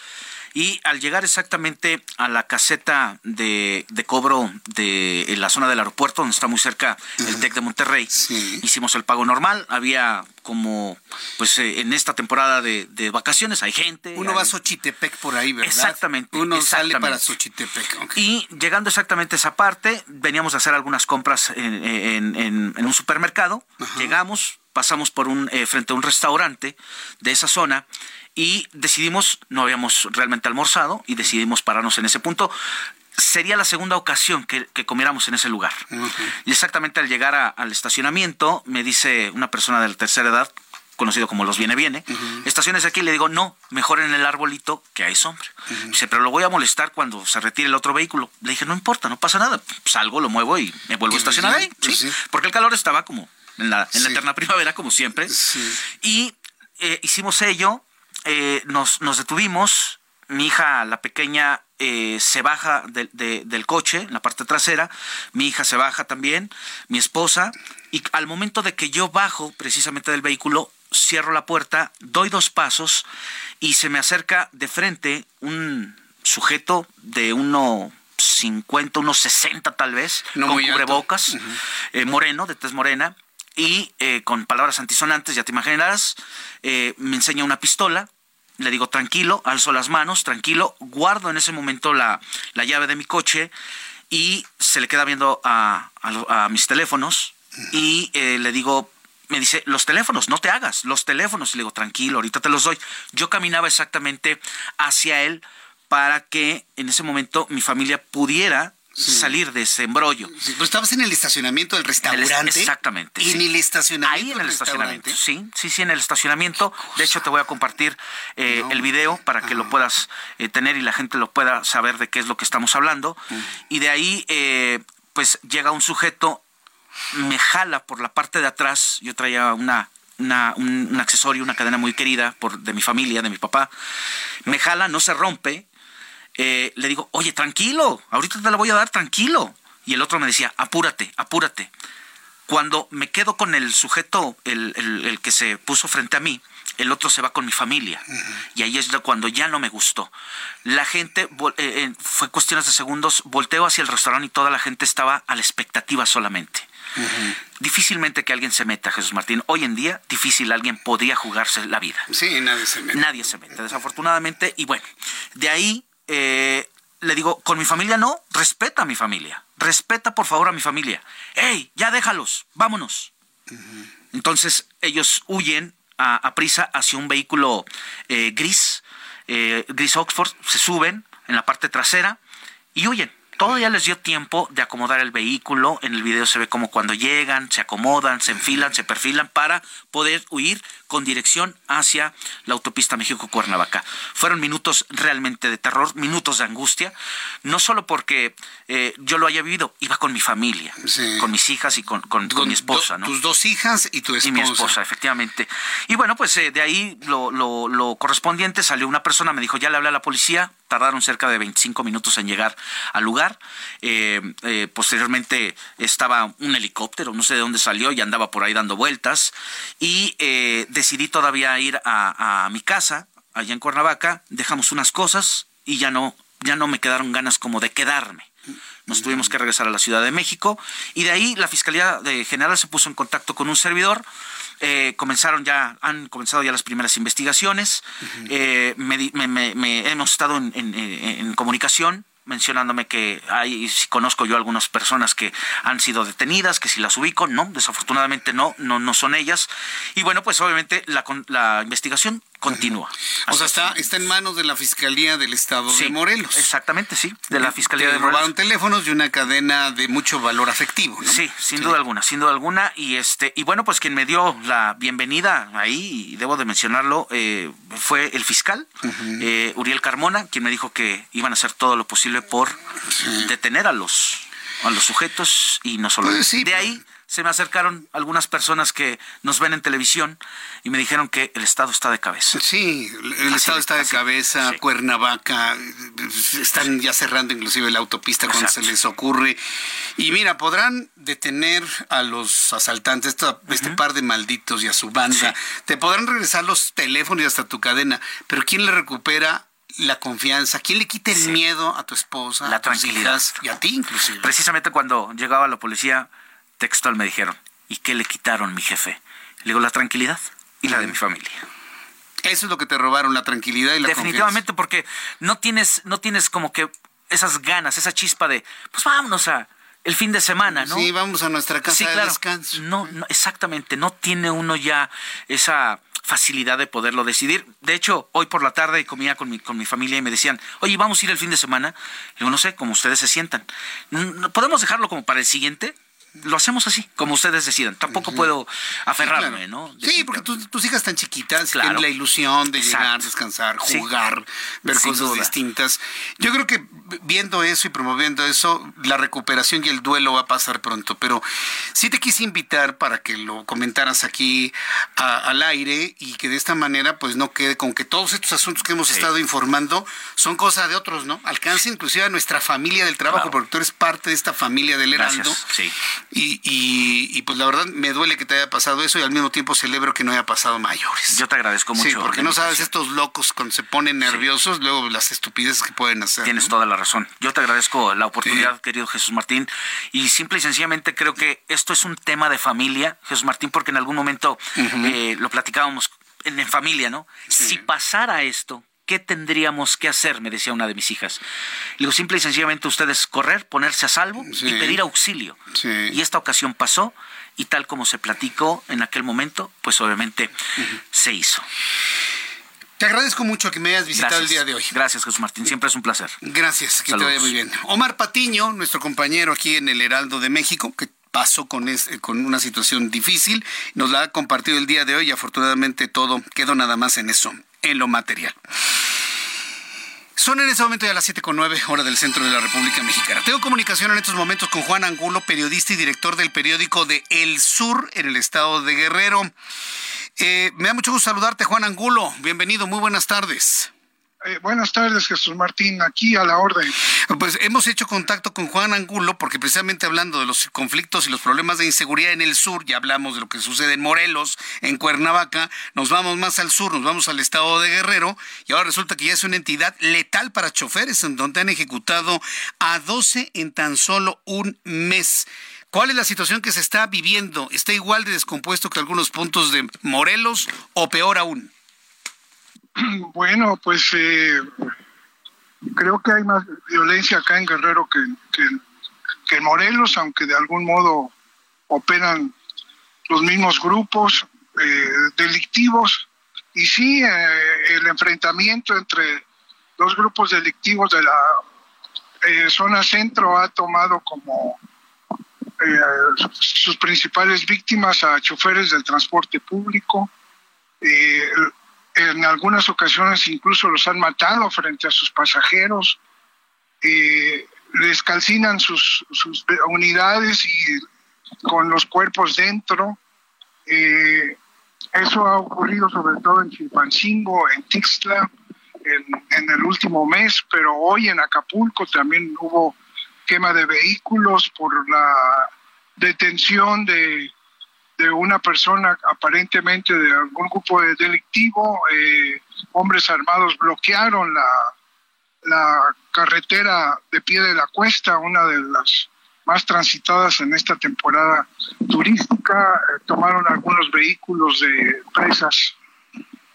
Y al llegar exactamente a la caseta de, de cobro de en la zona del aeropuerto, donde está muy cerca el TEC de Monterrey, sí. hicimos el pago normal. Había como, pues eh, en esta temporada de, de, vacaciones hay gente. Uno hay... va a Xochitepec por ahí, ¿verdad? Exactamente. Uno exactamente. sale para Xochitepec. Okay. Y llegando exactamente a esa parte, veníamos a hacer algunas compras en, en, en, en un supermercado. Ajá. Llegamos, pasamos por un, eh, frente a un restaurante de esa zona y decidimos, no habíamos realmente almorzado y decidimos pararnos en ese punto. Sería la segunda ocasión que, que comiéramos en ese lugar. Uh -huh. Y exactamente al llegar a, al estacionamiento, me dice una persona de la tercera edad, conocido como los viene viene, estaciones aquí, le digo, no, mejor en el arbolito que hay sombra. Dice, pero lo voy a molestar cuando se retire el otro vehículo. Le dije, no importa, no pasa nada, salgo, lo muevo y me vuelvo a estacionar ahí, ¿sí? Porque el calor estaba como en la, en la eterna primavera, como siempre. Y eh, hicimos ello, eh, nos, nos detuvimos, mi hija, la pequeña, eh, se baja del coche, en la parte trasera, mi hija se baja también, mi esposa, y al momento de que yo bajo precisamente del vehículo, cierro la puerta, doy dos pasos y se me acerca de frente un sujeto de uno 50, unos 60 tal vez, con cubrebocas, eh, moreno, de tez morena, y eh, con palabras antisonantes, ya te imaginarás, me enseña una pistola, le digo tranquilo, alzo las manos, tranquilo, guardo en ese momento la, llave de mi coche y se le queda viendo a, mis teléfonos y eh, le digo, me dice, los teléfonos, no te hagas, los teléfonos. Y le digo, tranquilo, ahorita te los doy. Yo caminaba exactamente hacia él para que en ese momento mi familia pudiera salir de ese embrollo. Sí, pues estabas en el estacionamiento del restaurante. exactamente. En el estacionamiento. Ahí en el estacionamiento. Sí, sí, sí, en el estacionamiento. De hecho, te voy a compartir eh, el video para que lo puedas eh, tener y la gente lo pueda saber de qué es lo que estamos hablando. Y de ahí, eh, pues llega un sujeto, me jala por la parte de atrás. Yo traía una un, accesorio, una cadena muy querida por, de mi familia, de mi papá. Me jala, no se rompe, eh, le digo, oye, tranquilo, ahorita te la voy a dar tranquilo. Y el otro me decía, apúrate, apúrate. Cuando me quedo con el sujeto, el, que se puso frente a mí, el otro se va con mi familia. Y ahí es cuando ya no me gustó. La gente, eh, eh, fue cuestiones de segundos, volteo hacia el restaurante y toda la gente estaba a la expectativa solamente. Difícilmente que alguien se meta, Jesús Martín. Hoy en día, difícil alguien podría jugarse la vida. Sí, nadie se mete. Nadie se mete, desafortunadamente. Y bueno, de ahí eh, le digo, con mi familia no, respeta a mi familia, respeta por favor a mi familia. ¡Ey, ya déjalos, vámonos! Entonces ellos huyen a, prisa hacia un vehículo eh, gris, eh, gris Oxford, se suben en la parte trasera y huyen. Todavía les dio tiempo de acomodar el vehículo. En el video se ve como cuando llegan, se acomodan, se enfilan, se perfilan para poder huir con dirección hacia la autopista México-Cuernavaca. Fueron minutos realmente de terror, minutos de angustia, no solo porque eh, yo lo haya vivido, iba con mi familia, con mis hijas y con, mi esposa. ¿no? Tus dos hijas y tu esposa. Y mi esposa, efectivamente. Y bueno, pues eh, de ahí lo, lo, correspondiente salió una persona, me dijo, ya le hablé a la policía, tardaron cerca de 25 minutos en llegar al lugar. Eh, posteriormente estaba un helicóptero, no sé de dónde salió, y andaba por ahí dando vueltas. Y decidí todavía ir a, mi casa, allá en Cuernavaca, dejamos unas cosas y ya no, ya no me quedaron ganas como de quedarme. Nos tuvimos que regresar a la Ciudad de México y de ahí la Fiscalía de General se puso en contacto con un servidor. Eh, comenzaron ya, han comenzado ya las primeras investigaciones. Eh, me, hemos estado en, en comunicación mencionándome que hay, si conozco yo algunas personas que han sido detenidas, que si las ubico, no, desafortunadamente no, no, no son ellas. Y bueno, pues obviamente la, la investigación continúa. O sea, está, está en manos de la Fiscalía del Estado de Morelos. Exactamente, sí, de la Fiscalía de Morelos. robaron teléfonos y una cadena de mucho valor afectivo, ¿no? Sí, sin duda alguna, sin duda alguna. Y este y bueno, pues quien me dio la bienvenida ahí, y debo de mencionarlo, eh, fue el fiscal, eh, Uriel Carmona, quien me dijo que iban a hacer todo lo posible por detener a los a los sujetos y no solo pues de ahí se me acercaron algunas personas que nos ven en televisión y me dijeron que el Estado está de cabeza. Sí, el Estado está de cabeza, Cuernavaca, están ya cerrando inclusive la autopista cuando se les ocurre. Y mira, podrán detener a los asaltantes, este par de malditos y a su banda, te podrán regresar los teléfonos y hasta tu cadena, pero ¿quién le recupera la confianza? ¿Quién le quita el miedo a tu esposa, la tranquilidad y a ti inclusive? Precisamente cuando llegaba la policía textual me dijeron, ¿y qué le quitaron mi jefe? Le digo, la tranquilidad y la de mi familia. Eso es lo que te robaron, la tranquilidad y la Definitivamente, porque no tienes, no tienes como que esas ganas, esa chispa de, pues vámonos a el fin de semana, ¿no? Sí, vamos a nuestra casa de descanso. No, no, exactamente, no tiene uno ya esa facilidad de poderlo decidir. De hecho, hoy por la tarde comía con mi, con mi familia y me decían, oye, vamos a ir el fin de semana. Le digo, no sé, como ustedes se sientan. ¿Podemos dejarlo como para el siguiente? Lo hacemos así, como ustedes decidan. Tampoco puedo aferrarme, ¿no? Sí, porque tus hijas están chiquitas, tienen la ilusión de llegar, descansar, jugar, ver cosas distintas. Yo creo que viendo eso y promoviendo eso, la recuperación y el duelo va a pasar pronto. Pero sí te quise invitar para que lo comentaras aquí al aire y que de esta manera pues no quede con que todos estos asuntos que hemos estado informando son cosas de otros, ¿no? Alcance inclusive a nuestra familia del trabajo, porque tú eres parte de esta familia del Heraldo. Sí. Y, y, pues la verdad me duele que te haya pasado eso y al mismo tiempo celebro que no haya pasado mayores. Yo te agradezco mucho. Sí, porque no sabes estos locos cuando se ponen nerviosos, luego las estupideces que pueden hacer. Tienes toda la razón. Yo te agradezco la oportunidad, querido Jesús Martín, y simple y sencillamente creo que esto es un tema de familia, Jesús Martín, porque en algún momento eh, lo platicábamos en, familia, ¿no? Si pasara esto, ¿qué tendríamos que hacer? Me decía una de mis hijas. Le digo, simple y sencillamente ustedes correr, ponerse a salvo y pedir auxilio. Y esta ocasión pasó y tal como se platicó en aquel momento, pues obviamente se hizo. Te agradezco mucho que me hayas visitado el día de hoy. Gracias, Jesús Martín. Siempre es un placer. Gracias, que te vaya muy bien. Omar Patiño, nuestro compañero aquí en el Heraldo de México, que pasó con, con una situación difícil, nos la ha compartido el día de hoy y afortunadamente todo quedó nada más en eso, en lo material. Son en este momento ya las 7.9 hora del centro de la República Mexicana. Tengo comunicación en estos momentos con Juan Angulo, periodista y director del periódico de El Sur en el estado de Guerrero. Eh, me da mucho gusto saludarte, Juan Angulo. Bienvenido, muy buenas tardes. Eh, buenas tardes, Jesús Martín, aquí a la orden. Pues hemos hecho contacto con Juan Angulo porque precisamente hablando de los conflictos y los problemas de inseguridad en el sur, ya hablamos de lo que sucede en Morelos, en Cuernavaca, nos vamos más al sur, nos vamos al estado de Guerrero y ahora resulta que ya es una entidad letal para choferes en donde han ejecutado a 12 en tan solo un mes. ¿Cuál es la situación que se está viviendo? ¿Está igual de descompuesto que algunos puntos de Morelos o peor aún? Bueno, pues eh, creo que hay más violencia acá en Guerrero que, que, en Morelos, aunque de algún modo operan los mismos grupos eh, delictivos. Y sí, eh, el enfrentamiento entre dos grupos delictivos de la zona centro ha tomado como sus principales víctimas a choferes del transporte público. Eh, en algunas ocasiones incluso los han matado frente a sus pasajeros, eh, les calcinan sus, unidades y con los cuerpos dentro. Eh, eso ha ocurrido sobre todo en Chilpancingo, en Tixla, en, el último mes, pero hoy en Acapulco también hubo quema de vehículos por la detención de de una persona aparentemente de algún grupo delictivo, eh, hombres armados bloquearon la, carretera de pie de la cuesta, una de las más transitadas en esta temporada turística, eh, tomaron algunos vehículos de empresas,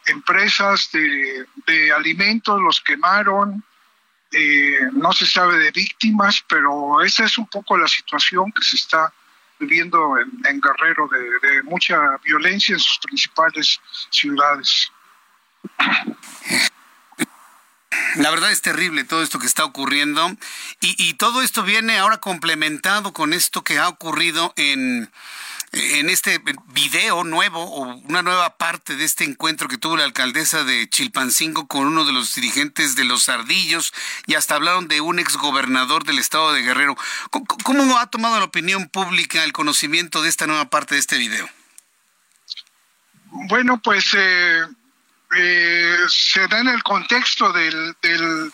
empresas de, de alimentos, los quemaron, eh, no se sabe de víctimas, pero esa es un poco la situación que se está viviendo en, Guerrero de, mucha violencia en sus principales ciudades. La verdad es terrible todo esto que está ocurriendo y, y todo esto viene ahora complementado con esto que ha ocurrido en, en este video nuevo o una nueva parte de este encuentro que tuvo la alcaldesa de Chilpancingo con uno de los dirigentes de los Ardillos y hasta hablaron de un exgobernador del estado de Guerrero. ¿Cómo, ha tomado la opinión pública el conocimiento de esta nueva parte de este video? Bueno, pues eh, eh, se da en el contexto del, del,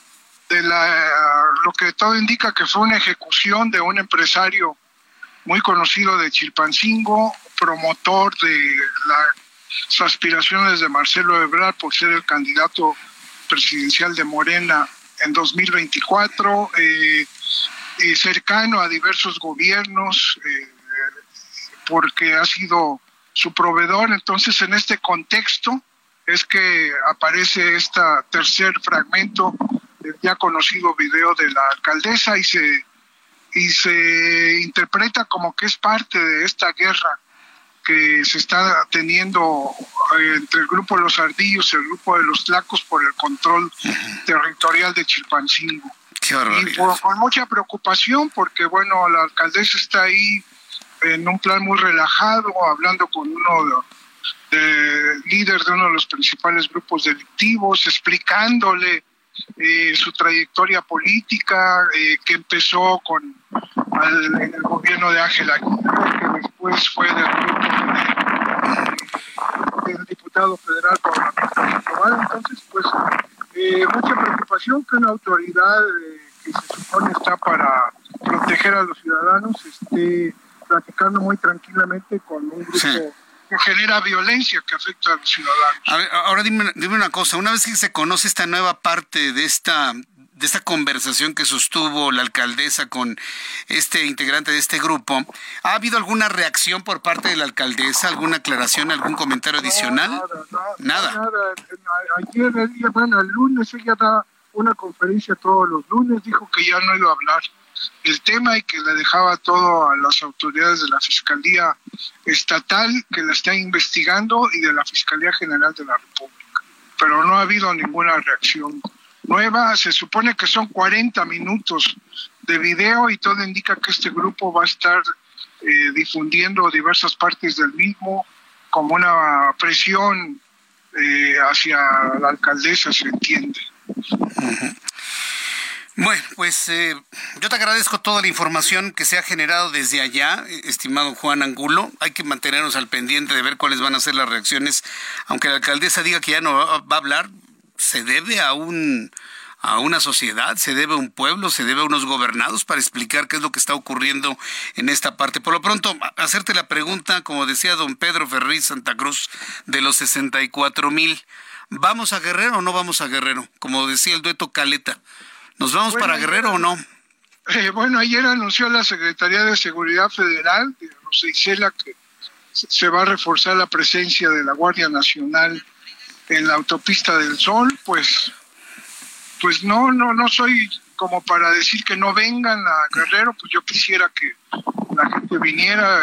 de la, lo que todo indica que fue una ejecución de un empresario muy conocido de Chilpancingo, promotor de las aspiraciones de Marcelo Ebrard por ser el candidato presidencial de Morena en 2024, eh, cercano a diversos gobiernos, eh, porque ha sido su proveedor. Entonces, en este contexto es que aparece este tercer fragmento del ya conocido video de la alcaldesa y se y se interpreta como que es parte de esta guerra que se está teniendo eh, entre el grupo de los ardillos y el grupo de los tlacos por el control territorial de Chilpancingo. y con mucha preocupación porque, bueno, la alcaldesa está ahí en un plan muy relajado, hablando con uno de, líder de uno de los principales grupos delictivos, explicándole eh, su trayectoria política, eh, que empezó con el gobierno de Ángel Aguirre, que después fue del grupo del diputado federal Pablo Entonces, pues, eh, mucha preocupación que una autoridad que se supone está para proteger a los ciudadanos esté platicando muy tranquilamente con un grupo que genera violencia que afecta a los ciudadanos. ahora dime, dime una cosa, una vez que se conoce esta nueva parte de esta de esta conversación que sostuvo la alcaldesa con este integrante de este grupo, ¿ha habido alguna reacción por parte de la alcaldesa, alguna aclaración, algún comentario adicional? nada, nada. Ayer, bueno, el lunes ella da una conferencia todos los lunes, dijo que ya no iba a hablar el tema y que le dejaba todo a las autoridades de la Fiscalía Estatal que la está investigando y de la Fiscalía General de la República. Pero no ha habido ninguna reacción nueva. Se supone que son 40 minutos de video y todo indica que este grupo va a estar eh, difundiendo diversas partes del mismo como una presión eh, hacia la alcaldesa, se entiende. Bueno, pues eh, yo te agradezco toda la información que se ha generado desde allá, estimado Juan Angulo. Hay que mantenernos al pendiente de ver cuáles van a ser las reacciones. Aunque la alcaldesa diga que ya no va a hablar, se debe a un a una sociedad, se debe a un pueblo, se debe a unos gobernados para explicar qué es lo que está ocurriendo en esta parte. Por lo pronto, hacerte la pregunta, como decía don Pedro Ferriz Santa Cruz, de los 64 mil. ¿Vamos a Guerrero o no vamos a Guerrero? Como decía el dueto Caleta. ¿Nos vamos para Guerrero o no? Eh, bueno, ayer anunció la Secretaría de Seguridad Federal, de Isela, que se va a reforzar la presencia de la Guardia Nacional en la autopista del Sol, pues, pues no, no, no soy como para decir que no vengan a Guerrero, pues yo quisiera que la gente viniera.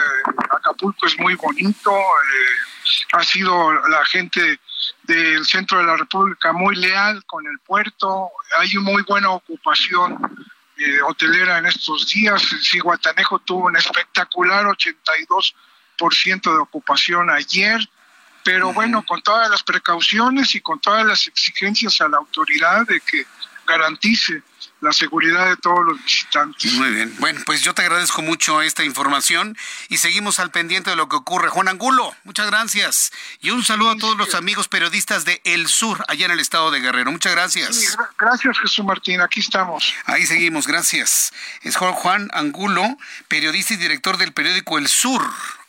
Acapulco es muy bonito, eh, ha sido la gente del centro de la República muy leal con el puerto, hay muy buena ocupación eh, hotelera en estos días, Ciguatanejo tuvo un espectacular 82% de ocupación ayer, pero bueno, con todas las precauciones y con todas las exigencias a la autoridad de que garantice la seguridad de todos los visitantes. Muy bien. Bueno, pues yo te agradezco mucho esta información y seguimos al pendiente de lo que ocurre. Juan Angulo, muchas gracias. Y un saludo a todos los amigos periodistas de El Sur, allá en el estado de Guerrero. Muchas gracias. gracias, Jesús Martín. Aquí estamos. Ahí seguimos, gracias. Es Juan Angulo, periodista y director del periódico El Sur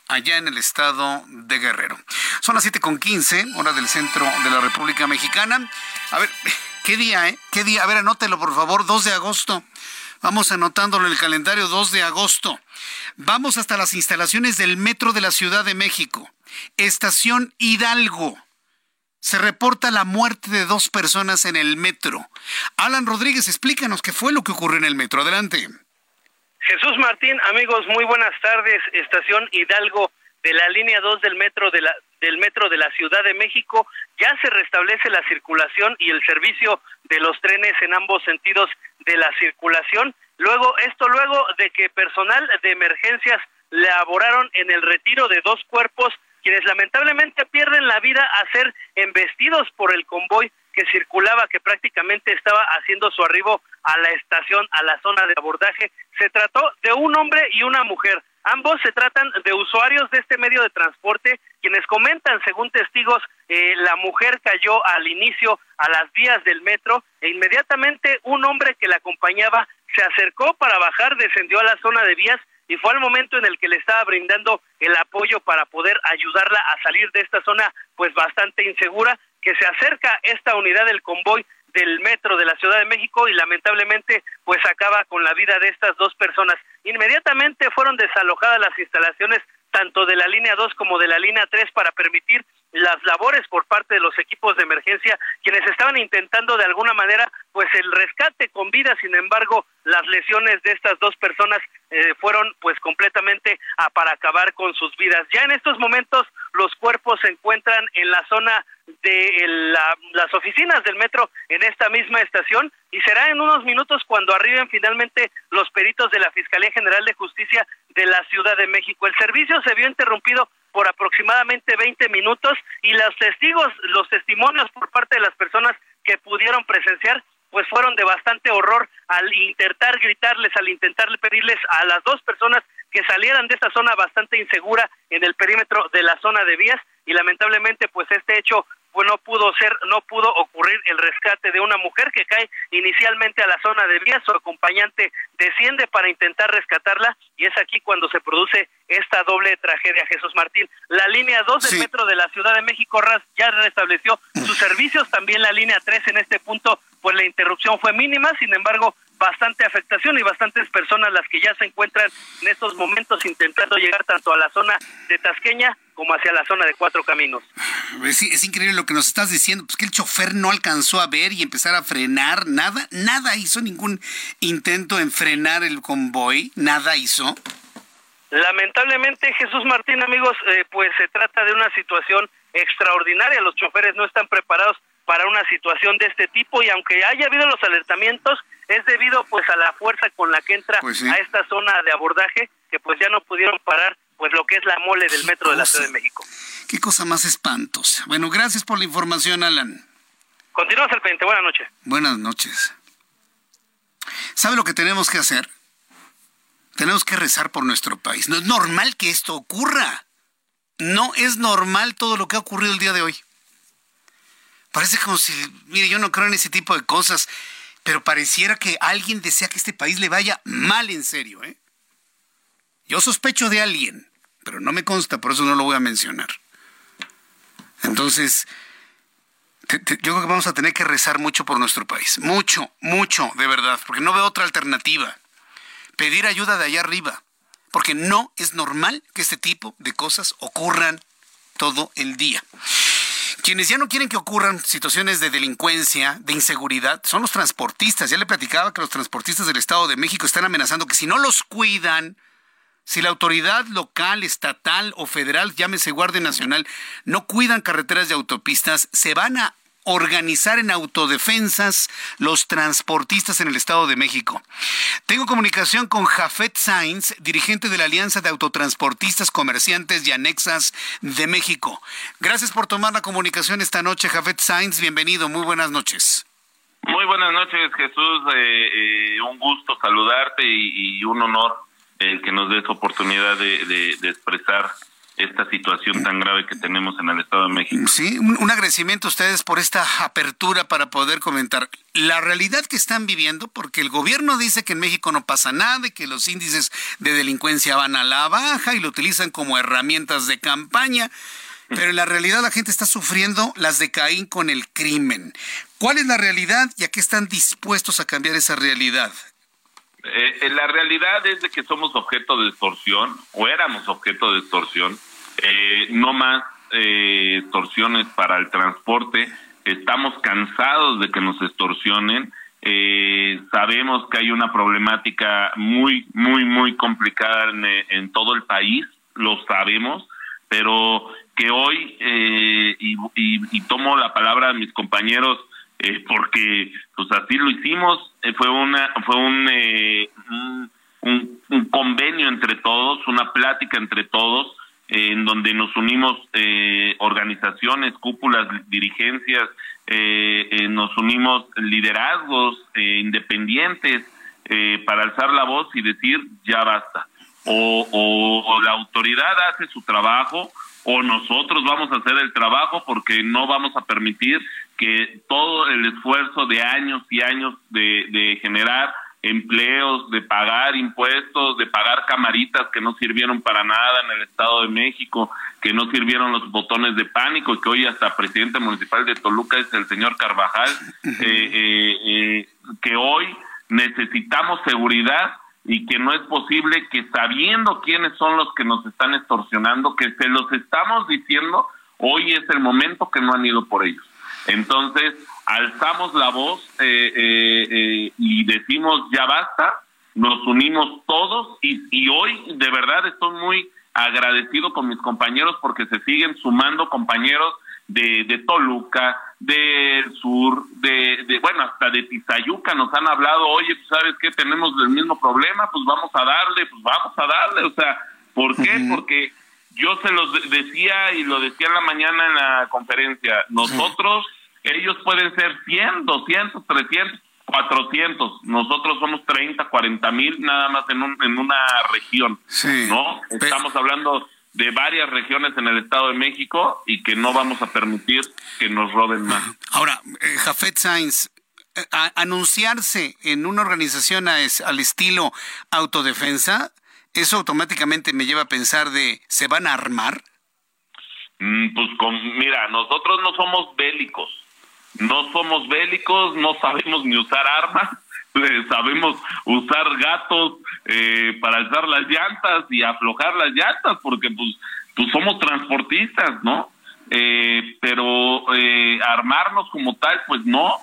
allá en el estado de Guerrero. Son las 7.15, hora del centro de la República Mexicana. A ver, ¿qué día, eh? ¿Qué día? A ver, anótelo, por favor, 2 de agosto. Vamos anotándolo en el calendario 2 de agosto. Vamos hasta las instalaciones del Metro de la Ciudad de México. Estación Hidalgo. Se reporta la muerte de dos personas en el metro. Alan Rodríguez, explícanos qué fue lo que ocurrió en el metro. Adelante. Jesús Martín, amigos, muy buenas tardes. Estación Hidalgo de la línea 2 del metro de la del metro de la Ciudad de México ya se restablece la circulación y el servicio de los trenes en ambos sentidos de la circulación. Luego esto luego de que personal de emergencias laboraron en el retiro de dos cuerpos quienes lamentablemente pierden la vida a ser embestidos por el convoy que circulaba, que prácticamente estaba haciendo su arribo a la estación, a la zona de abordaje. Se trató de un hombre y una mujer. Ambos se tratan de usuarios de este medio de transporte, quienes comentan, según testigos, eh, la mujer cayó al inicio a las vías del metro e inmediatamente un hombre que la acompañaba se acercó para bajar, descendió a la zona de vías y fue al momento en el que le estaba brindando el apoyo para poder ayudarla a salir de esta zona pues bastante insegura que se acerca esta unidad del convoy del metro de la Ciudad de México y lamentablemente pues acaba con la vida de estas dos personas. Inmediatamente fueron desalojadas las instalaciones tanto de la línea 2 como de la línea 3 para permitir las labores por parte de los equipos de emergencia, quienes estaban intentando de alguna manera pues el rescate con vida, sin embargo, las lesiones de estas dos personas eh, fueron pues completamente a, para acabar con sus vidas. Ya en estos momentos los cuerpos se encuentran en la zona de las oficinas del metro en esta misma estación y será en unos minutos cuando arriben finalmente los peritos de la Fiscalía General de Justicia de la Ciudad de México. El servicio se vio interrumpido por aproximadamente 20 minutos y los testigos, los testimonios por parte de las personas que pudieron presenciar pues fueron de bastante horror al intentar gritarles, al intentar pedirles a las dos personas que salieran de esta zona bastante insegura en el perímetro de la zona de vías. Y lamentablemente pues este hecho pues no pudo ser, no pudo ocurrir el rescate de una mujer que cae inicialmente a la zona de vías, su acompañante desciende para intentar rescatarla y es aquí cuando se produce esta doble tragedia, Jesús Martín. La línea 2 del metro de la Ciudad de México ya restableció sus servicios, también la línea 3 en este punto, pues la interrupción fue mínima, sin embargo, bastante afectación y bastantes personas las que ya se encuentran en estos momentos intentando llegar tanto a la zona de Tasqueña como hacia la zona de Cuatro Caminos. Es, increíble lo que nos estás diciendo, pues que el chofer no alcanzó a ver y empezar a frenar, nada, nada hizo ningún intento en frenar el convoy, nada hizo. Lamentablemente, Jesús Martín, amigos, eh, pues se trata de una situación extraordinaria, los choferes no están preparados para una situación de este tipo y aunque haya habido los alertamientos es debido pues a la fuerza con la que entra pues a esta zona de abordaje que pues ya no pudieron parar pues lo que es la mole del metro de la Ciudad de México. Qué cosa más espantosa. Bueno, gracias por la información, Alan. Continuamos al pendiente. Buenas noches. Buenas noches. ¿Sabe lo que tenemos que hacer? Tenemos que rezar por nuestro país. No es normal que esto ocurra. No es normal todo lo que ha ocurrido el día de hoy. Parece como si, mire, yo no creo en ese tipo de cosas, pero pareciera que alguien desea que este país le vaya mal en serio, ¿eh? Yo sospecho de alguien, pero no me consta, por eso no lo voy a mencionar. Entonces, yo creo que vamos a tener que rezar mucho por nuestro país. Mucho, mucho, de verdad, porque no veo otra alternativa. Pedir ayuda de allá arriba, porque no es normal que este tipo de cosas ocurran todo el día. Quienes ya no quieren que ocurran situaciones de delincuencia, de inseguridad, son los transportistas. Ya le platicaba que los transportistas del Estado de México están amenazando que si no los cuidan, si la autoridad local, estatal o federal, llámese Guardia Nacional, no cuidan carreteras y autopistas, se van a organizar en autodefensas los transportistas en el Estado de México. Tengo comunicación con Jafet Sainz, dirigente de la Alianza de Autotransportistas, Comerciantes y Anexas de México. Gracias por tomar la comunicación esta noche, Jafet Sainz. Bienvenido, muy buenas noches. Muy buenas noches, Jesús. Eh, eh, un gusto saludarte y, un honor el que nos des oportunidad de expresar esta situación tan grave que tenemos en el Estado de México. Sí, un, agradecimiento a ustedes por esta apertura para poder comentar la realidad que están viviendo, porque el gobierno dice que en México no pasa nada y que los índices de delincuencia van a la baja y lo utilizan como herramientas de campaña. Pero en la realidad la gente está sufriendo las de Caín con el crimen. ¿Cuál es la realidad y a qué están dispuestos a cambiar esa realidad? Eh, la realidad es de que somos objeto de extorsión, o éramos objeto de extorsión, eh, no más eh, extorsiones para el transporte, estamos cansados de que nos extorsionen, eh, sabemos que hay una problemática muy, muy, muy complicada en, en todo el país, lo sabemos, pero que hoy, eh, y, y, y, tomo la palabra de mis compañeros, eh, porque pues así lo hicimos, eh, fue una, fue un, eh, un, un, convenio entre todos, una plática entre todos, en donde nos unimos eh, organizaciones, cúpulas, dirigencias, eh, eh, nos unimos liderazgos independientes para alzar la voz y decir ya basta. O, o, la autoridad hace su trabajo o nosotros vamos a hacer el trabajo porque no vamos a permitir que todo el esfuerzo de años y años de generar empleos, de pagar impuestos, de pagar camaritas que no sirvieron para nada en el Estado de México, que no sirvieron los botones de pánico y que hoy hasta presidente municipal de Toluca es el señor Carvajal, eh, eh, eh, que hoy necesitamos seguridad y que no es posible que sabiendo quiénes son los que nos están extorsionando, que se los estamos diciendo, Hoy es el momento que no han ido por ellos. Entonces, alzamos la voz eh, eh, eh, y decimos ya basta, nos unimos todos y, y hoy de verdad estoy muy agradecido con mis compañeros porque se siguen sumando compañeros de, de Toluca, del sur, de, de, bueno, hasta de Tizayuca nos han hablado, oye, pues, ¿sabes qué? Tenemos el mismo problema, pues vamos a darle, pues vamos a darle, o sea, ¿por qué? Porque yo se los decía y lo decía en la mañana en la conferencia, nosotros, ellos pueden ser 100, 200, 300, 400, nosotros somos 30, 40 mil nada más en, un, en una región, ¿no? Estamos hablando de varias regiones en el Estado de México y que no vamos a permitir que nos roben más. Ahora, eh, Jafet Sainz, eh, anunciarse en una organización al estilo autodefensa, ¿eso automáticamente me lleva a pensar de ¿se van a armar? Mm, pues con, mira, nosotros no somos bélicos, no somos bélicos, no sabemos ni usar armas, sabemos usar gatos eh, para alzar las llantas y aflojar las llantas, porque pues, pues somos transportistas, ¿no? Eh, pero eh, armarnos como tal, pues no.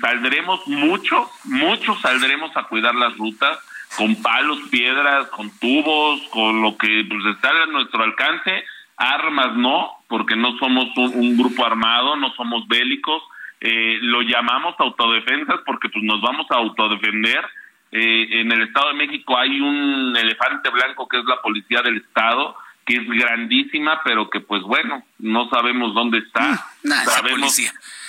saldremos mucho, mucho saldremos a cuidar las rutas con palos, piedras, con tubos, con lo que pues está a nuestro alcance. Armas no, porque no somos un grupo armado, no somos bélicos eh, lo llamamos autodefensas porque pues nos vamos a autodefender. Eh, en el Estado de México hay un elefante blanco que es la policía del Estado, que es grandísima, pero que pues bueno, no sabemos dónde está. Mm, sabemos,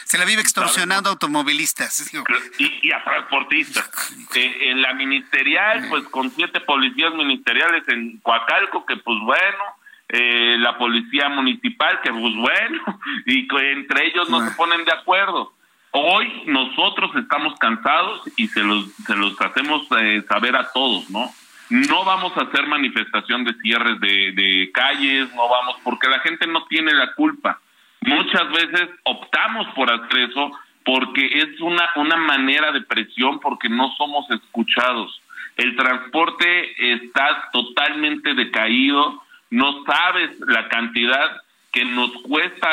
Se la vive extorsionando automovilistas. Y, a transportistas. Eh, en la ministerial, pues con siete policías ministeriales en Coacalco, que pues bueno, eh, la policía municipal, que pues bueno, y que entre ellos no se ponen de acuerdo. Hoy nosotros estamos cansados y se los, se los hacemos eh, saber a todos, ¿no? No vamos a hacer manifestación de cierres de, de calles, no vamos, porque la gente no tiene la culpa. Muchas veces optamos por hacer eso porque es una, una manera de presión, porque no somos escuchados. El transporte está totalmente decaído, no sabes la cantidad que nos cuesta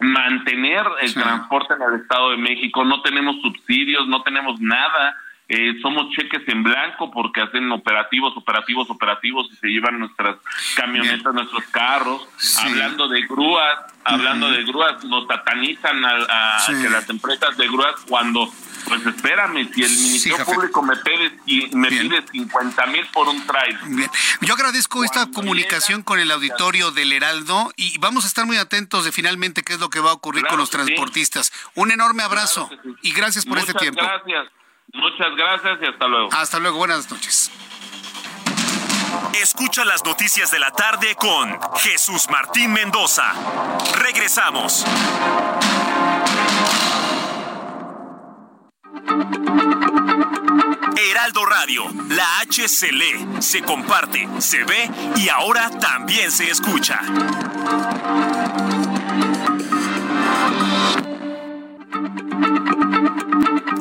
mantener el transporte en el Estado de México, no tenemos subsidios, no tenemos nada, eh, somos cheques en blanco porque hacen operativos, operativos, operativos y se llevan nuestras camionetas, nuestros carros. Hablando de grúas, hablando de grúas, nos satanizan a, que las empresas de grúas cuando pues espérame, si el Ministerio Público me pide, me pide 50 mil por un trailer. Yo agradezco esta comunicación con el auditorio del Heraldo y vamos a estar muy atentos de finalmente qué es lo que va a ocurrir con los transportistas. Un enorme abrazo y gracias por este tiempo. Gracias, muchas gracias y hasta luego. Hasta luego, buenas noches. Escucha las noticias de la tarde con Jesús Martín Mendoza. Regresamos. Heraldo Radio, la H se lee, se comparte, se ve y ahora también se escucha.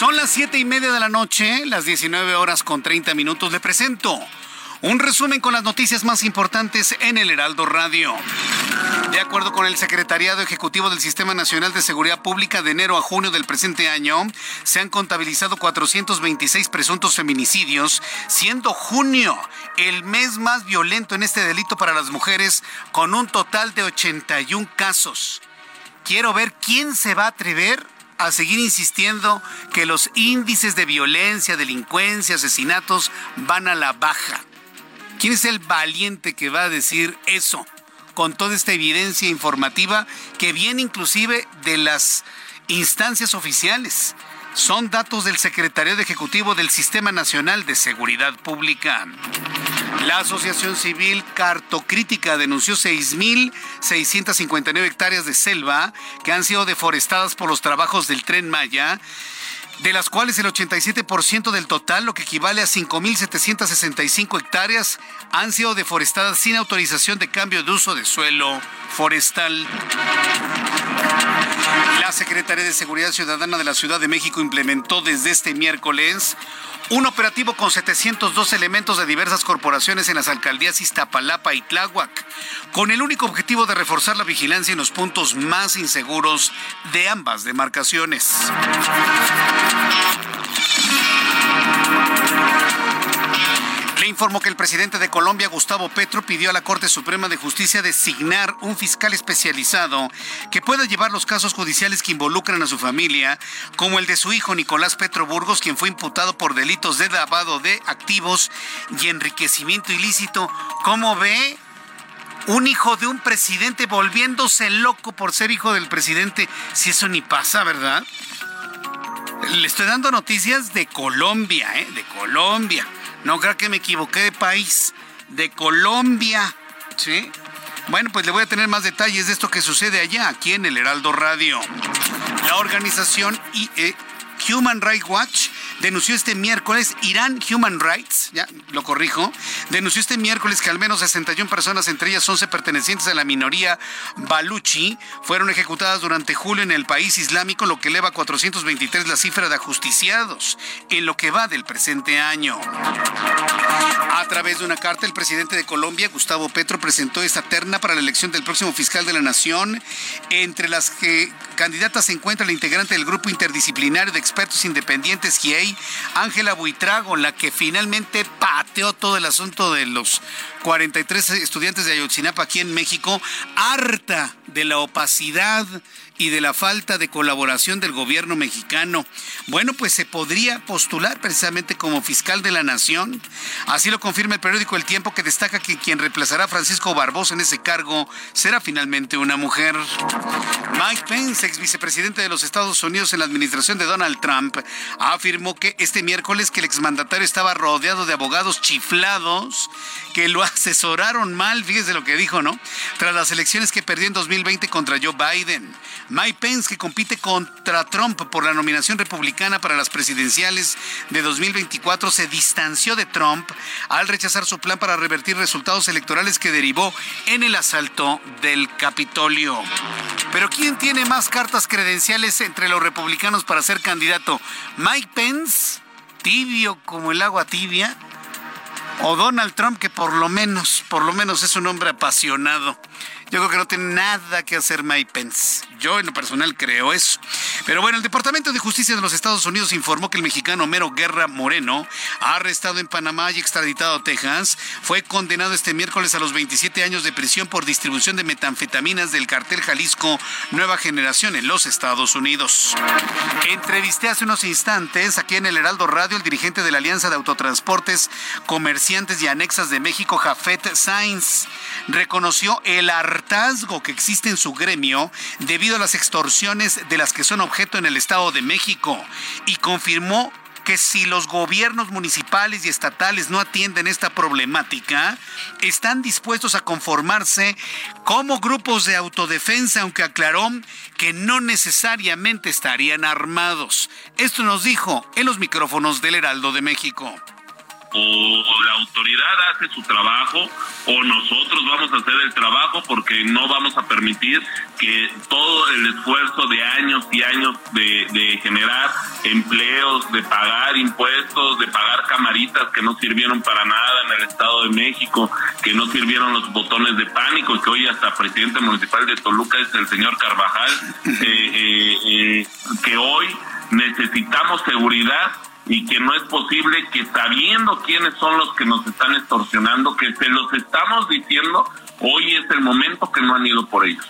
Son las siete y media de la noche, las 19 horas con 30 minutos. Le presento un resumen con las noticias más importantes en el Heraldo Radio. De acuerdo con el Secretariado Ejecutivo del Sistema Nacional de Seguridad Pública, de enero a junio del presente año se han contabilizado 426 presuntos feminicidios, siendo junio el mes más violento en este delito para las mujeres, con un total de 81 casos. Quiero ver quién se va a atrever a seguir insistiendo que los índices de violencia, delincuencia, asesinatos van a la baja. ¿Quién es el valiente que va a decir eso con toda esta evidencia informativa que viene inclusive de las instancias oficiales. Son datos del Secretario Ejecutivo del Sistema Nacional de Seguridad Pública. La Asociación Civil Cartocrítica denunció 6.659 hectáreas de selva que han sido deforestadas por los trabajos del tren Maya de las cuales el 87% del total, lo que equivale a 5.765 hectáreas, han sido deforestadas sin autorización de cambio de uso de suelo forestal. La Secretaría de Seguridad Ciudadana de la Ciudad de México implementó desde este miércoles un operativo con 702 elementos de diversas corporaciones en las alcaldías Iztapalapa y Tláhuac, con el único objetivo de reforzar la vigilancia en los puntos más inseguros de ambas demarcaciones. Le informó que el presidente de Colombia, Gustavo Petro, pidió a la Corte Suprema de Justicia designar un fiscal especializado que pueda llevar los casos judiciales que involucran a su familia, como el de su hijo Nicolás Petro Burgos, quien fue imputado por delitos de lavado de activos y enriquecimiento ilícito. ¿Cómo ve? Un hijo de un presidente volviéndose loco por ser hijo del presidente, si eso ni pasa, ¿verdad? Le estoy dando noticias de Colombia, ¿eh? De Colombia. No creo que me equivoqué de país. De Colombia. ¿Sí? Bueno, pues le voy a tener más detalles de esto que sucede allá, aquí en el Heraldo Radio. La organización e, Human Rights Watch denunció este miércoles, Irán Human Rights, ya lo corrijo, denunció este miércoles que al menos 61 personas, entre ellas 11 pertenecientes a la minoría Baluchi, fueron ejecutadas durante julio en el país islámico, lo que eleva a 423 la cifra de ajusticiados en lo que va del presente año. A través de una carta, el presidente de Colombia, Gustavo Petro, presentó esta terna para la elección del próximo fiscal de la Nación. Entre las que candidatas se encuentra la integrante del grupo interdisciplinario de expertos independientes, GIEI, Ángela Buitrago, la que finalmente pateó todo el asunto de los 43 estudiantes de Ayotzinapa aquí en México, harta de la opacidad y de la falta de colaboración del gobierno mexicano. Bueno, pues se podría postular precisamente como fiscal de la nación. Así lo confirma el periódico El Tiempo que destaca que quien reemplazará a Francisco Barbosa en ese cargo será finalmente una mujer. Mike Pence, ex vicepresidente de los Estados Unidos en la administración de Donald Trump, afirmó que este miércoles que el exmandatario estaba rodeado de abogados chiflados que lo asesoraron mal, fíjese lo que dijo, ¿no? Tras las elecciones que perdió en 2020 contra Joe Biden. Mike Pence, que compite contra Trump por la nominación republicana para las presidenciales de 2024, se distanció de Trump al rechazar su plan para revertir resultados electorales que derivó en el asalto del Capitolio. Pero ¿quién tiene más cartas credenciales entre los republicanos para ser candidato? ¿Mike Pence? ¿Tibio como el agua tibia? o Donald Trump, que por lo menos, por lo menos es un hombre apasionado. Yo creo que no tiene nada que hacer Mike Pence. Yo en lo personal creo eso. Pero bueno, el Departamento de Justicia de los Estados Unidos informó que el mexicano Homero Guerra Moreno, arrestado en Panamá y extraditado a Texas, fue condenado este miércoles a los 27 años de prisión por distribución de metanfetaminas del cartel Jalisco Nueva Generación en los Estados Unidos. Entrevisté hace unos instantes aquí en el Heraldo Radio el dirigente de la Alianza de Autotransportes, Comerciantes y Anexas de México, Jafet Sainz. Reconoció el hartazgo que existe en su gremio debido a las extorsiones de las que son objeto en el Estado de México y confirmó que si los gobiernos municipales y estatales no atienden esta problemática, están dispuestos a conformarse como grupos de autodefensa, aunque aclaró que no necesariamente estarían armados. Esto nos dijo en los micrófonos del Heraldo de México o la autoridad hace su trabajo o nosotros vamos a hacer el trabajo porque no vamos a permitir que todo el esfuerzo de años y años de, generar empleos, de pagar impuestos, de pagar camaritas que no sirvieron para nada en el Estado de México, que no sirvieron los botones de pánico que hoy hasta presidente municipal de Toluca es el señor Carvajal, eh, eh, eh, que hoy necesitamos seguridad y que no es posible que sabiendo quiénes son los que nos están extorsionando, que se los estamos diciendo, hoy es el momento que no han ido por ellos.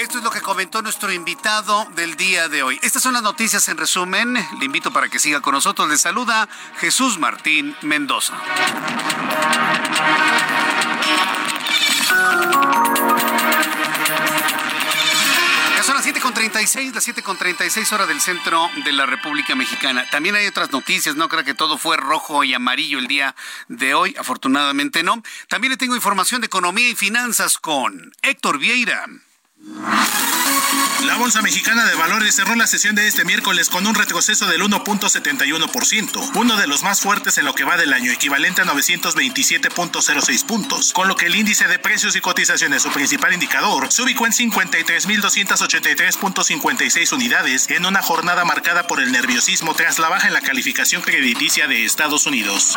Esto es lo que comentó nuestro invitado del día de hoy. Estas son las noticias en resumen. Le invito para que siga con nosotros. Le saluda Jesús Martín Mendoza. 7.36, las 7.36 hora del centro de la República Mexicana. También hay otras noticias, no creo que todo fue rojo y amarillo el día de hoy, afortunadamente no. También le tengo información de economía y finanzas con Héctor Vieira. La Bolsa Mexicana de Valores cerró la sesión de este miércoles con un retroceso del 1.71%, uno de los más fuertes en lo que va del año, equivalente a 927.06 puntos, con lo que el índice de precios y cotizaciones, su principal indicador, se ubicó en 53.283.56 unidades en una jornada marcada por el nerviosismo tras la baja en la calificación crediticia de Estados Unidos.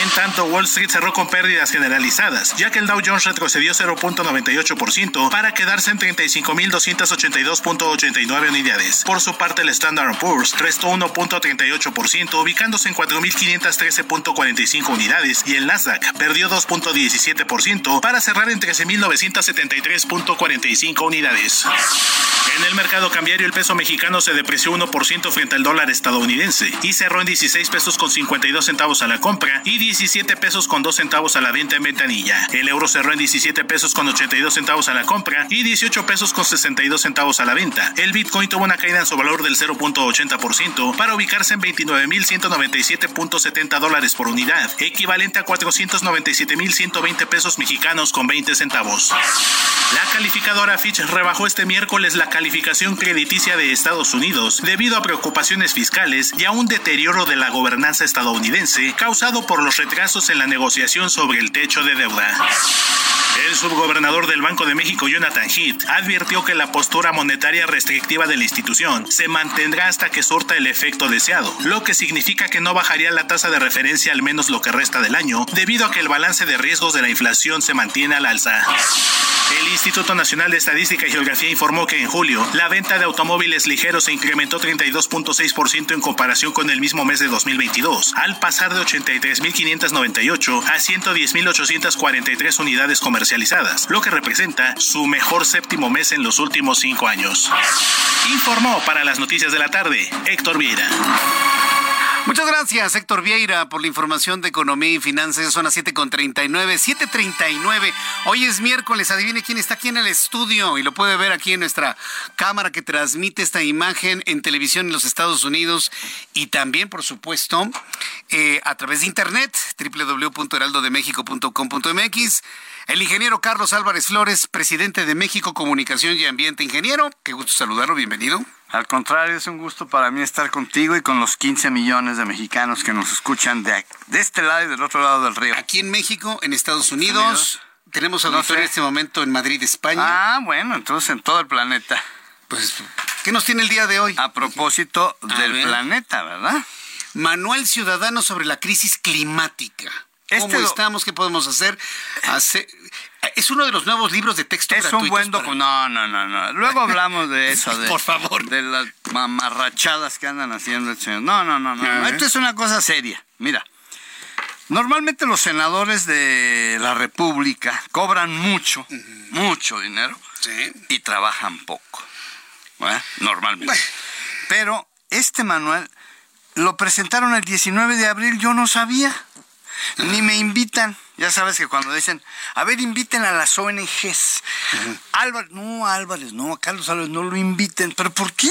En tanto, Wall Street cerró con pérdidas generalizadas, ya que el Dow Jones retrocedió 0.98% para quedarse en 35.282.89 unidades. Por su parte, el Standard Poor's restó 1.38%, ubicándose en 4.513.45 unidades, y el Nasdaq perdió 2.17% para cerrar en 13.973.45 unidades. En el mercado cambiario, el peso mexicano se depreció 1% frente al dólar estadounidense y cerró en 16 pesos con 52 centavos a la compra y 17 pesos con 2 centavos a la venta en ventanilla. El euro cerró en 17 pesos con 82 centavos a la compra y 18 pesos con 62 centavos a la venta. El Bitcoin tuvo una caída en su valor del 0.80% para ubicarse en 29.197.70 dólares por unidad, equivalente a 497.120 pesos mexicanos con 20 centavos. La calificadora Fitch rebajó este miércoles la calificación crediticia de Estados Unidos debido a preocupaciones fiscales y a un deterioro de la gobernanza estadounidense causado por los retrasos en la negociación sobre el techo de deuda. El subgobernador del Banco de México, Jonathan Heath, advirtió que la postura monetaria restrictiva de la institución se mantendrá hasta que surta el efecto deseado, lo que significa que no bajaría la tasa de referencia al menos lo que resta del año, debido a que el balance de riesgos de la inflación se mantiene al alza. El Instituto Nacional de Estadística y Geografía informó que en julio la venta de automóviles ligeros se incrementó 32.6% en comparación con el mismo mes de 2022, al pasar de 83.598 a 110.843 unidades lo que representa su mejor séptimo mes en los últimos cinco años. Informó para las noticias de la tarde Héctor Vieira. Muchas gracias, Héctor Vieira, por la información de economía y finanzas. Son las 7.39, 7.39. Hoy es miércoles. Adivine quién está aquí en el estudio y lo puede ver aquí en nuestra cámara que transmite esta imagen en televisión en los Estados Unidos y también, por supuesto, eh, a través de internet, www.heraldodemexico.com.mx. El ingeniero Carlos Álvarez Flores, presidente de México Comunicación y Ambiente. Ingeniero, qué gusto saludarlo, bienvenido. Al contrario, es un gusto para mí estar contigo y con los 15 millones de mexicanos que nos escuchan de, de este lado y del otro lado del río. Aquí en México, en Estados Unidos, Unidos. tenemos auditorio no en este momento en Madrid, España. Ah, bueno, entonces en todo el planeta. Pues, ¿qué nos tiene el día de hoy? A propósito A del ver. planeta, ¿verdad? Manual Ciudadano sobre la crisis climática. ¿Cómo este estamos? ¿Qué podemos hacer? hacer? Es uno de los nuevos libros de texto es un buen documento. Para... No, no, no, no. Luego hablamos de eso. De, Por favor. De las mamarrachadas que andan haciendo el señor. No, no, no, no. Esto es una cosa seria. Mira. Normalmente los senadores de la República cobran mucho, uh -huh. mucho dinero sí. y trabajan poco. ¿eh? Normalmente. Bueno. Pero este manual lo presentaron el 19 de abril, yo no sabía. Ni me invitan. Ya sabes que cuando dicen, a ver, inviten a las ONGs. Álvarez, no, Álvarez, no, a Carlos Álvarez no lo inviten. ¿Pero por qué?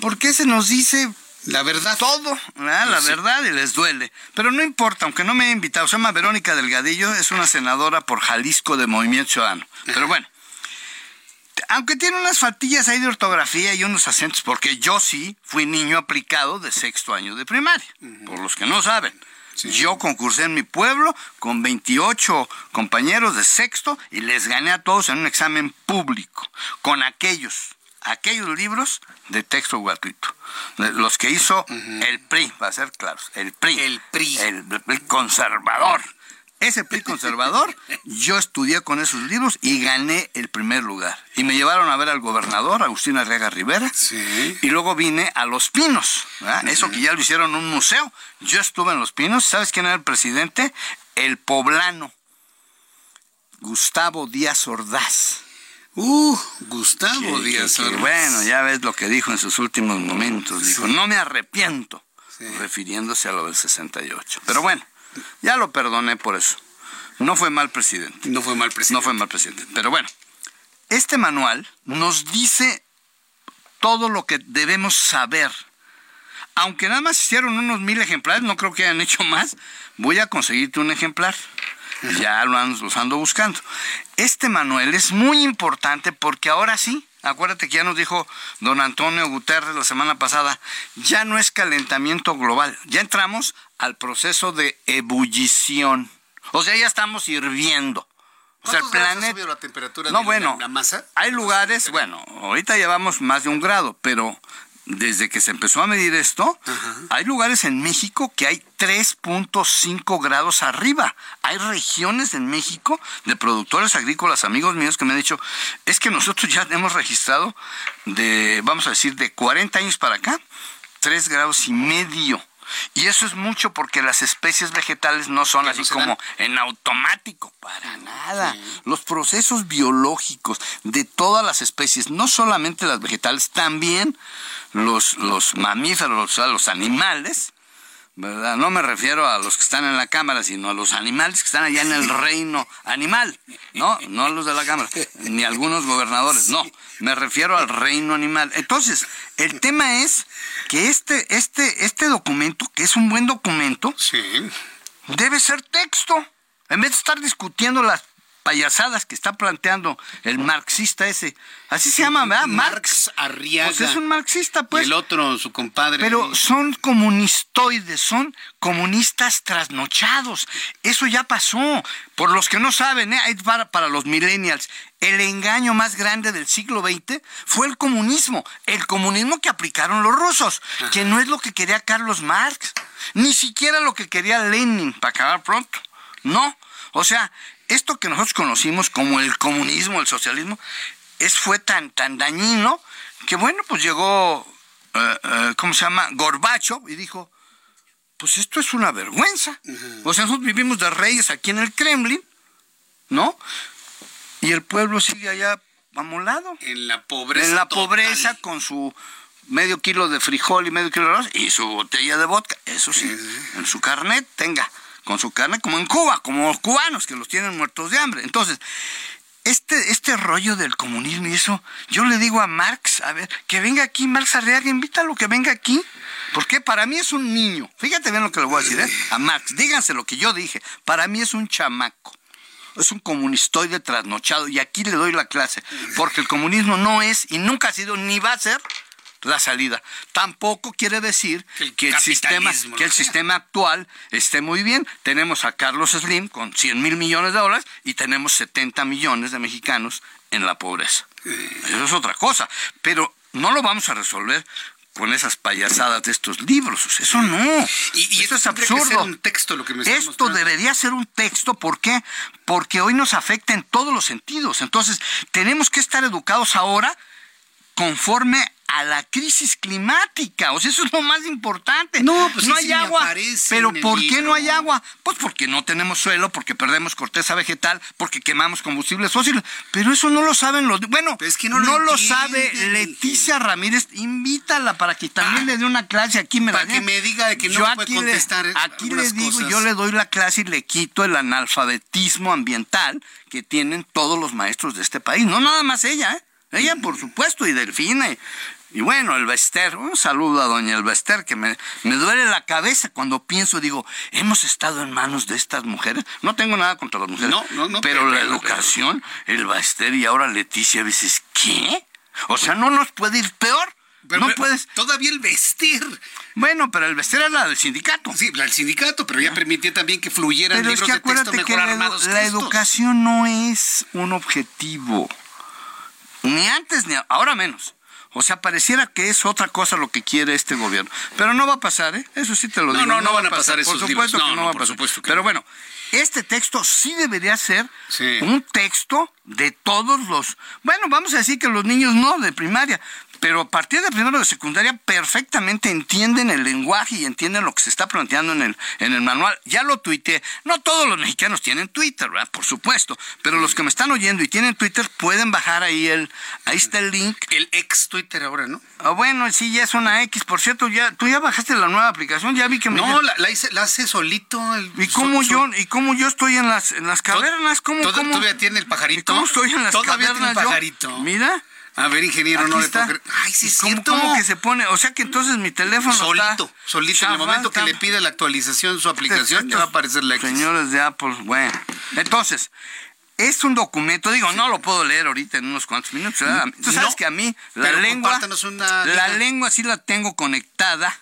¿Por qué se nos dice la verdad. Todo, ¿verdad? la sí. verdad y les duele. Pero no importa, aunque no me haya invitado. Se llama Verónica Delgadillo, es una senadora por Jalisco de Movimiento Ciudadano. Pero bueno, aunque tiene unas faltillas ahí de ortografía y unos acentos, porque yo sí fui niño aplicado de sexto año de primaria, uh -huh. por los que no saben. Sí. Yo concursé en mi pueblo con 28 compañeros de sexto y les gané a todos en un examen público, con aquellos, aquellos libros de texto gratuito. Los que hizo uh -huh. el PRI, para ser claros, el PRI. El PRI. El, PRI conservador. Ese PRI conservador, yo estudié con esos libros y gané el primer lugar. Y me llevaron a ver al gobernador, Agustín Arriaga Rivera. Sí. Y luego vine a Los Pinos. Uh -huh. Eso que ya lo hicieron en un museo. Yo estuve en Los Pinos. ¿Sabes quién era el presidente? El poblano. Gustavo Díaz Ordaz. Uh, Gustavo que, Díaz Ordaz. Bueno, ya ves lo que dijo en sus últimos momentos. Dijo, sí. no me arrepiento. Sí. Refiriéndose a lo del 68. Pero bueno. Ya lo perdoné por eso. No fue mal presidente. No fue mal presidente. No fue mal presidente. Pero bueno, este manual nos dice todo lo que debemos saber. Aunque nada más hicieron unos mil ejemplares, no creo que hayan hecho más, voy a conseguirte un ejemplar. Ya lo ando, los ando buscando. Este manual es muy importante porque ahora sí, acuérdate que ya nos dijo don Antonio Guterres la semana pasada, ya no es calentamiento global, ya entramos al proceso de ebullición. O sea, ya estamos hirviendo. O sea, el ¿Cuántos grados ha planeta... la temperatura No, de bueno, la, la masa? hay lugares, bueno, ahorita llevamos más de un grado, pero desde que se empezó a medir esto, hay lugares en México que hay 3.5 grados arriba. Hay regiones en México de productores agrícolas, amigos míos, que me han dicho, es que nosotros ya hemos registrado de, vamos a decir, de 40 años para acá, 3 grados y medio. Y eso es mucho porque las especies vegetales no son así como en automático, para nada. Los procesos biológicos de todas las especies, no solamente las vegetales, también los, los mamíferos, o sea, los animales, ¿verdad? No me refiero a los que están en la cámara, sino a los animales que están allá en el reino animal, ¿no? No a los de la cámara, ni a algunos gobernadores, no. Me refiero al reino animal. Entonces, el tema es que este, este, este documento, que es un buen documento, debe ser texto. En vez de estar discutiendo las payasadas que está planteando el marxista ese. Así se llama, ¿verdad? Marx Arriaga. Pues es un marxista, pues. Y el otro, su compadre. Pero son comunistoides, son comunistas trasnochados. Eso ya pasó. Por los que no saben, ¿eh? Para los millennials, el engaño más grande del siglo XX fue el comunismo. El comunismo que aplicaron los rusos, que no es lo que quería Carlos Marx, ni siquiera lo que quería Lenin, para acabar pronto. No. O sea, esto que nosotros conocimos como el comunismo, el socialismo, es, fue tan, tan dañino que, bueno, pues llegó, eh, eh, ¿cómo se llama? Gorbacho y dijo, pues esto es una vergüenza. O sea, nosotros vivimos de reyes aquí en el Kremlin, ¿no? Y el pueblo sigue allá amolado. En la pobreza. En la total. pobreza con su medio kilo de frijol y medio kilo de arroz y su botella de vodka, eso sí, en su carnet tenga, con su carnet como en Cuba, como los cubanos que los tienen muertos de hambre. Entonces, este, este rollo del comunismo y eso, yo le digo a Marx, a ver, que venga aquí Marx Arriaga, invítalo que venga aquí. Porque para mí es un niño. Fíjate bien lo que le voy a decir, ¿eh? A Marx, díganse lo que yo dije. Para mí es un chamaco. Es un comunistoide trasnochado. Y aquí le doy la clase. Porque el comunismo no es y nunca ha sido ni va a ser la salida. Tampoco quiere decir que el sistema, que el sistema actual esté muy bien. Tenemos a Carlos Slim con 100 mil millones de dólares y tenemos 70 millones de mexicanos en la pobreza. Eso es otra cosa. Pero no lo vamos a resolver con esas payasadas de estos libros. Eso no. Y, y Esto es que absurdo. ser un texto lo que me Esto mostrando. debería ser un texto, ¿por qué? Porque hoy nos afecta en todos los sentidos. Entonces, tenemos que estar educados ahora conforme a la crisis climática. O sea, eso es lo más importante. No, pues no sí, hay agua. Pero ¿por qué no hay agua? Pues porque no tenemos suelo, porque perdemos corteza vegetal, porque quemamos combustibles fósiles. Pero eso no lo saben los... Bueno, no no, lo sabe Leticia Ramírez. Invítala para que también le dé una clase aquí. Me Para que me diga de que no Yo puede aquí le- contestar Aquí le digo, cosas. yo le doy la clase y le quito el analfabetismo ambiental que tienen todos los maestros de este país. No nada más ella, ¿eh? Ella, por supuesto, y Delfina. Y, bueno, el Bester, un saludo a doña Elbester, que me, me duele la cabeza cuando pienso, digo, hemos estado en manos de estas mujeres. No tengo nada contra las mujeres, No, no, no, pero pero- la pero- educación, el Bester y ahora Leticia, dices, ¿qué? O sea, no nos puede ir peor. Pero- no pero puedes. Todavía el vestir. Bueno, pero el Bester es la del sindicato. Sí, la del sindicato, pero ya permitía también que fluyeran Pero es libros que de texto mejor que la, armados la estos. educación no es un objetivo. Ni antes ni a- ahora menos. O sea, pareciera que es otra cosa lo que quiere este gobierno. Pero no va a pasar, ¿eh? Eso sí te lo No, digo. no, no van a va pasar esos Por libros. supuesto que No, no, no, va a por pasar. supuesto que Pero no. bueno, este texto sí debería ser Sí. un texto de todos los... Bueno, vamos a decir que los niños no, de primaria. Pero a partir de primero de secundaria perfectamente entienden el lenguaje y entienden lo que se está planteando en el, en el manual. Ya lo tuiteé. No todos los mexicanos tienen Twitter, ¿verdad? Por supuesto. Pero los que me están oyendo y tienen Twitter pueden bajar ahí el... Ahí está el link. El ex Twitter ahora, ¿no? Ah, bueno, sí, ya es una X. Por cierto, ya tú ya bajaste la nueva aplicación. Ya vi que me... No, la, la hice, la hace solito. El, ¿Y cómo so- yo, y cómo yo estoy en las, en las cavernas? ¿Cómo, Todo- cómo? Todavía tiene el pajarito. ¿Y cómo estoy en las Todavía tiene el yo? pajarito. Mira. A ver, ingeniero, no le está. puedo creer. Ay, sí, es ¿Cómo, cierto. cómo que se pone? O sea que entonces mi teléfono Solito, está solito. En el momento que le pide la actualización su aplicación, ya va a aparecer la X. Señores de Apple, bueno. Entonces, es un documento, digo, no lo puedo leer ahorita en unos cuantos minutos. ¿verdad? Tú sabes No, que a mí la lengua, una la lengua sí la tengo conectada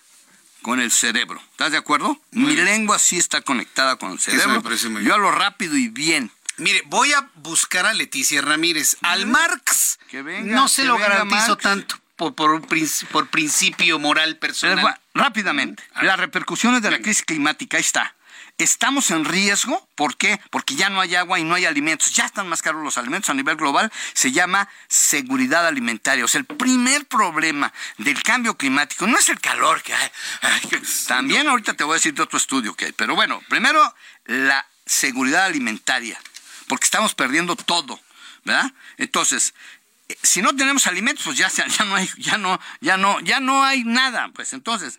con el cerebro. ¿Estás de acuerdo? Mi lengua sí está conectada con el cerebro. me parece muy Yo hablo rápido y bien. Mire, voy a buscar a Leticia Ramírez. Al Marx Que venga, no se que lo venga garantizo Marx. tanto por, por, un princi- por principio moral personal. voy a- rápidamente, las repercusiones de la crisis climática, ahí está. Estamos en riesgo, ¿por qué? Porque ya no hay agua y no hay alimentos. Ya están más caros los alimentos a nivel global. Se llama seguridad alimentaria. O sea, el primer problema del cambio climático no es el calor que hay. También ahorita te voy a decir de otro estudio que hay. Pero bueno, primero la seguridad alimentaria, porque estamos perdiendo todo, ¿verdad? Entonces, eh, si no tenemos alimentos, pues ya, ya no hay, ya no, ya no, ya no hay nada. Pues entonces,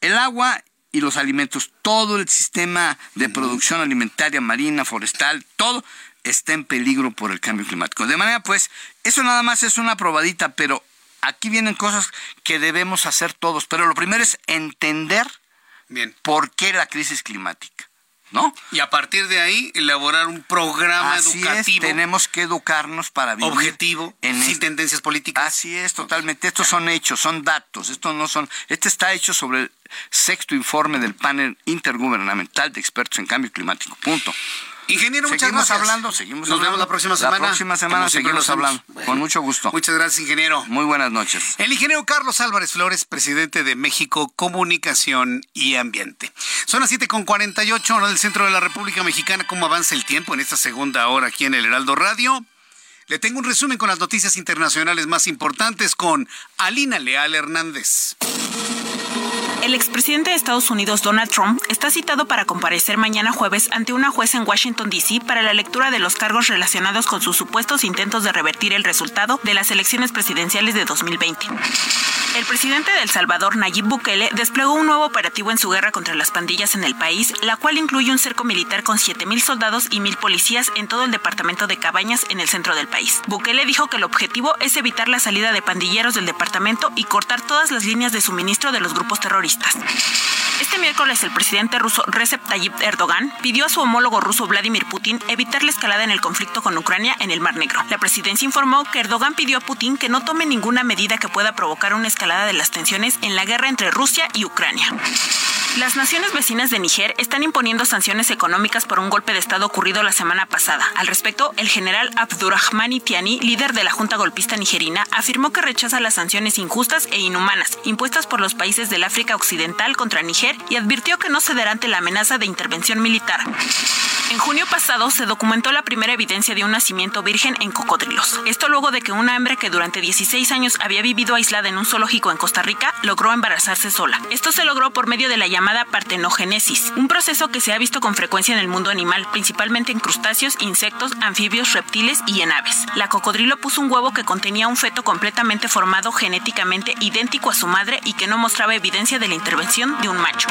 el agua y los alimentos, todo el sistema de producción alimentaria, marina, forestal, todo está en peligro por el cambio climático. De manera, pues, eso nada más es una probadita, pero aquí vienen cosas que debemos hacer todos. Pero lo primero es entender Bien. por qué la crisis climática, ¿no? Y a partir de ahí, elaborar un programa Así es, educativo tenemos que educarnos para vivir objetivo, en sin este- tendencias políticas. Así es, totalmente. Estos son hechos, son datos. Estos no son. Este está hecho sobre el sexto informe del panel intergubernamental de expertos en cambio climático. Punto. Ingeniero, muchas seguimos gracias. hablando, seguimos Nos hablando. vemos la próxima semana. La próxima semana seguimos hablando. Bueno. Con mucho gusto. Muchas gracias, ingeniero. Muy buenas noches. El ingeniero Carlos Álvarez Flores, presidente de México Comunicación y Ambiente. Son las 7.48 hora del centro de la República Mexicana. ¿Cómo avanza el tiempo en esta segunda hora aquí en el Heraldo Radio? Le tengo un resumen con las noticias internacionales más importantes con Alina Leal Hernández. El expresidente de Estados Unidos, Donald Trump, está citado para comparecer mañana jueves ante una jueza en Washington, D.C. para la lectura de los cargos relacionados con sus supuestos intentos de revertir el resultado de las elecciones presidenciales de 2020. El presidente de El Salvador, Nayib Bukele, desplegó un nuevo operativo en su guerra contra las pandillas en el país, la cual incluye un cerco militar con 7.000 soldados y 1.000 policías en todo el departamento de Cabañas en el centro del país. Bukele dijo que el objetivo es evitar la salida de pandilleros del departamento y cortar todas las líneas de suministro de los grupos terroristas. Este miércoles el presidente ruso Recep Tayyip Erdogan pidió a su homólogo ruso Vladimir Putin evitar la escalada en el conflicto con Ucrania en el Mar Negro. La presidencia informó que Erdogan pidió a Putin que no tome ninguna medida que pueda provocar una escalada de las tensiones en la guerra entre Rusia y Ucrania. Las naciones vecinas de Níger están imponiendo sanciones económicas por un golpe de Estado ocurrido la semana pasada. Al respecto, el general Abdurrahmani Tiani, líder de la Junta Golpista Nigerina, afirmó que rechaza las sanciones injustas e inhumanas impuestas por los países del África Occidental contra Níger y advirtió que no cederá ante la amenaza de intervención militar. En junio pasado se documentó la primera evidencia de un nacimiento virgen en cocodrilos. Esto luego de que una hembra que durante 16 años había vivido aislada en un zoológico en Costa Rica logró embarazarse sola. Esto se logró por medio de la llamada partenogénesis, un proceso que se ha visto con frecuencia en el mundo animal, principalmente en crustáceos, insectos, anfibios, reptiles y en aves. La cocodrilo puso un huevo que contenía un feto completamente formado genéticamente idéntico a su madre y que no mostraba evidencia de la intervención de un macho.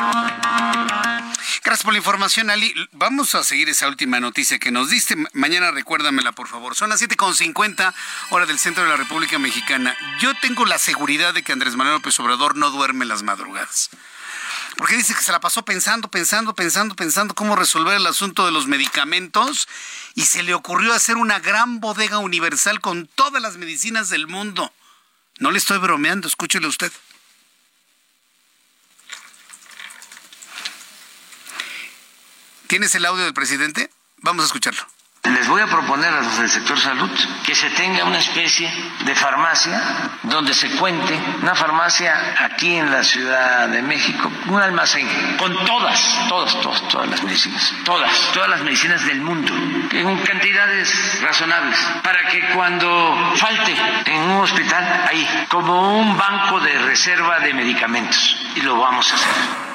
Gracias por la información, Ali. Vamos a seguir esa última noticia que nos diste. Ma- Mañana recuérdamela, por favor. Son las 7.50 hora del centro de la República Mexicana. Yo tengo la seguridad de que Andrés Manuel López Obrador no duerme las madrugadas. Porque dice que se la pasó pensando, pensando, pensando, pensando cómo resolver el asunto de los medicamentos y se le ocurrió hacer una gran bodega universal con todas las medicinas del mundo. No le estoy bromeando, escúchele usted. ¿Tienes el audio del presidente? Vamos a escucharlo. Les voy a proponer a los del sector salud que se tenga una especie de farmacia donde se cuente, una farmacia aquí en la Ciudad de México, un almacén con todas, todas, todas, todas las medicinas, todas, todas las medicinas del mundo, en cantidades razonables, para que cuando falte en un hospital, ahí, como un banco de reserva de medicamentos, y lo vamos a hacer.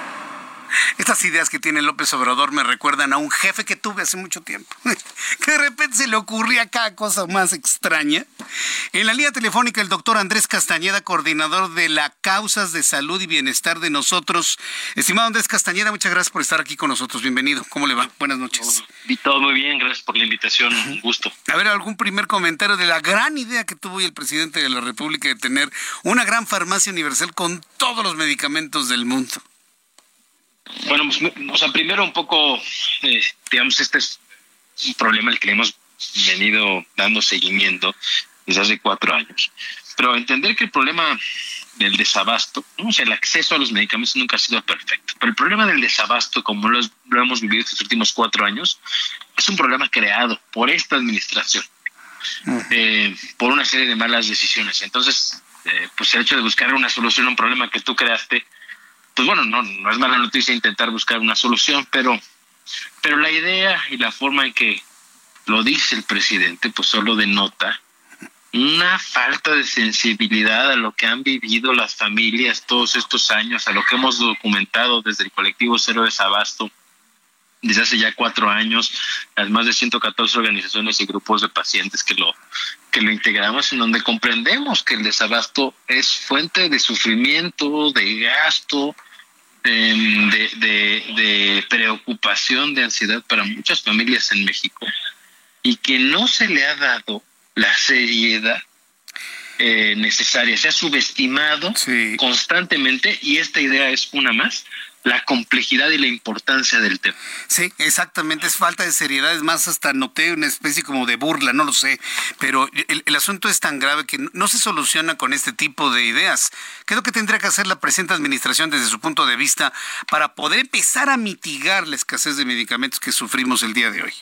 Estas ideas que tiene López Obrador me recuerdan a un jefe que tuve hace mucho tiempo, que de repente se le ocurría cada cosa más extraña. En la línea telefónica el doctor Andrés Castañeda, coordinador de la Causas de Salud y Bienestar de nosotros. Estimado Andrés Castañeda, muchas gracias por estar aquí con nosotros. Bienvenido. ¿Cómo le va? Buenas noches. Todo muy bien, gracias por la invitación. Un gusto. A ver, algún primer comentario de la gran idea que tuvo el presidente de la República de tener una gran farmacia universal con todos los medicamentos del mundo. Bueno, pues, o sea, primero un poco, eh, digamos, este es un problema al que hemos venido dando seguimiento desde hace cuatro años. Pero entender que el problema del desabasto, o sea, el acceso a los medicamentos nunca ha sido perfecto. Pero el problema del desabasto, como lo, hemos vivido estos últimos cuatro años, es un problema creado por esta administración, eh, por una serie de malas decisiones. Entonces, eh, pues el hecho de buscar una solución a un problema que tú creaste, pues bueno, no, no es mala noticia intentar buscar una solución, pero, pero la idea y la forma en que lo dice el presidente, pues solo denota una falta de sensibilidad a lo que han vivido las familias todos estos años, a lo que hemos documentado desde el colectivo Cero Desabasto desde hace ya cuatro años, las más de 114 organizaciones y grupos de pacientes que lo, que lo integramos, en donde comprendemos que el desabasto es fuente de sufrimiento, de gasto, em, de, de, preocupación, de ansiedad para muchas familias en México y que no se le ha dado la seriedad eh, necesaria. Se ha subestimado constantemente y esta idea es una más la complejidad y la importancia del tema. Sí, exactamente, es falta de seriedad, es más, hasta noté una especie como de burla, no lo sé, pero el, asunto es tan grave que no se soluciona con este tipo de ideas. ¿Qué es lo que tendría que hacer la presente administración desde su punto de vista para poder empezar a mitigar la escasez de medicamentos que sufrimos el día de hoy?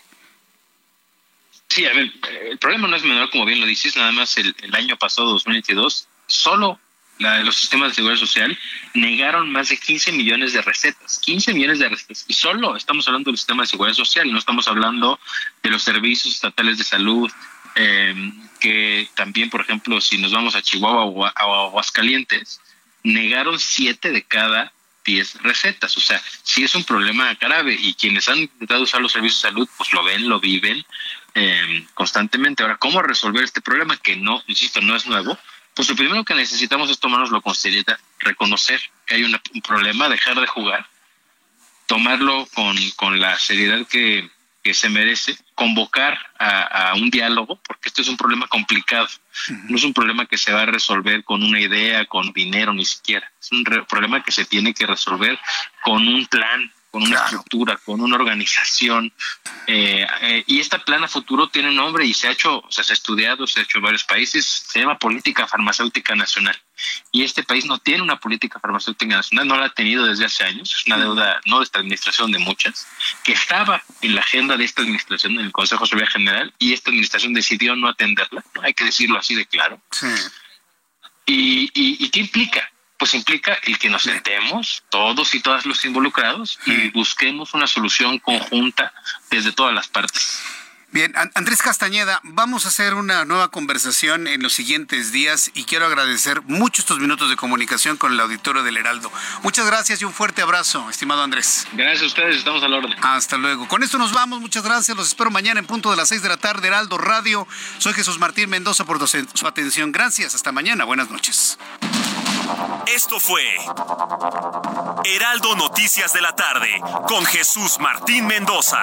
Sí, a ver, el problema no es menor, como bien lo dices, nada más el, el año pasado, 2022, solo la de los sistemas de seguridad social, negaron más de 15 millones de recetas. 15 millones de recetas. Y solo estamos hablando del sistema de seguridad social, no estamos hablando de los servicios estatales de salud, eh, que también, por ejemplo, si nos vamos a Chihuahua o a, Aguascalientes, negaron 7 de cada 10 recetas. O sea, sí es un problema grave y quienes han intentado usar los servicios de salud, pues lo ven, lo viven eh, constantemente. Ahora, ¿cómo resolver este problema que no, insisto, no es nuevo? Pues lo primero que necesitamos es tomarnoslo con seriedad, reconocer que hay un problema, dejar de jugar, tomarlo con, con la seriedad que, que se merece, convocar a, a, un diálogo, porque esto es un problema complicado, no es un problema que se va a resolver con una idea, con dinero ni siquiera, es un problema que se tiene que resolver con un plan, con una estructura, con una organización. Eh, eh, y esta plana futuro tiene un nombre y se ha hecho, o sea, se ha estudiado, se ha hecho en varios países, se llama Política Farmacéutica Nacional. Y este país no tiene una política farmacéutica nacional, no la ha tenido desde hace años, es una deuda no de esta administración, de muchas, que estaba en la agenda de esta administración, en el Consejo Seguridad General, y esta administración decidió no atenderla, hay que decirlo así de claro. ¿Y, y, y qué implica? Pues implica el que nos sentemos todos y todas los involucrados y busquemos una solución conjunta desde todas las partes. Bien, Andrés Castañeda, vamos a hacer una nueva conversación en los siguientes días y quiero agradecer mucho estos minutos de comunicación con el auditorio del Heraldo. Muchas gracias y un fuerte abrazo, estimado Andrés. Gracias a ustedes, estamos al orden. Hasta luego. Con esto nos vamos, muchas gracias, los espero mañana en punto de las seis de la tarde, Heraldo Radio. Soy Jesús Martín Mendoza por su atención. Gracias, hasta mañana, buenas noches. Esto fue Heraldo Noticias de la tarde con Jesús Martín Mendoza.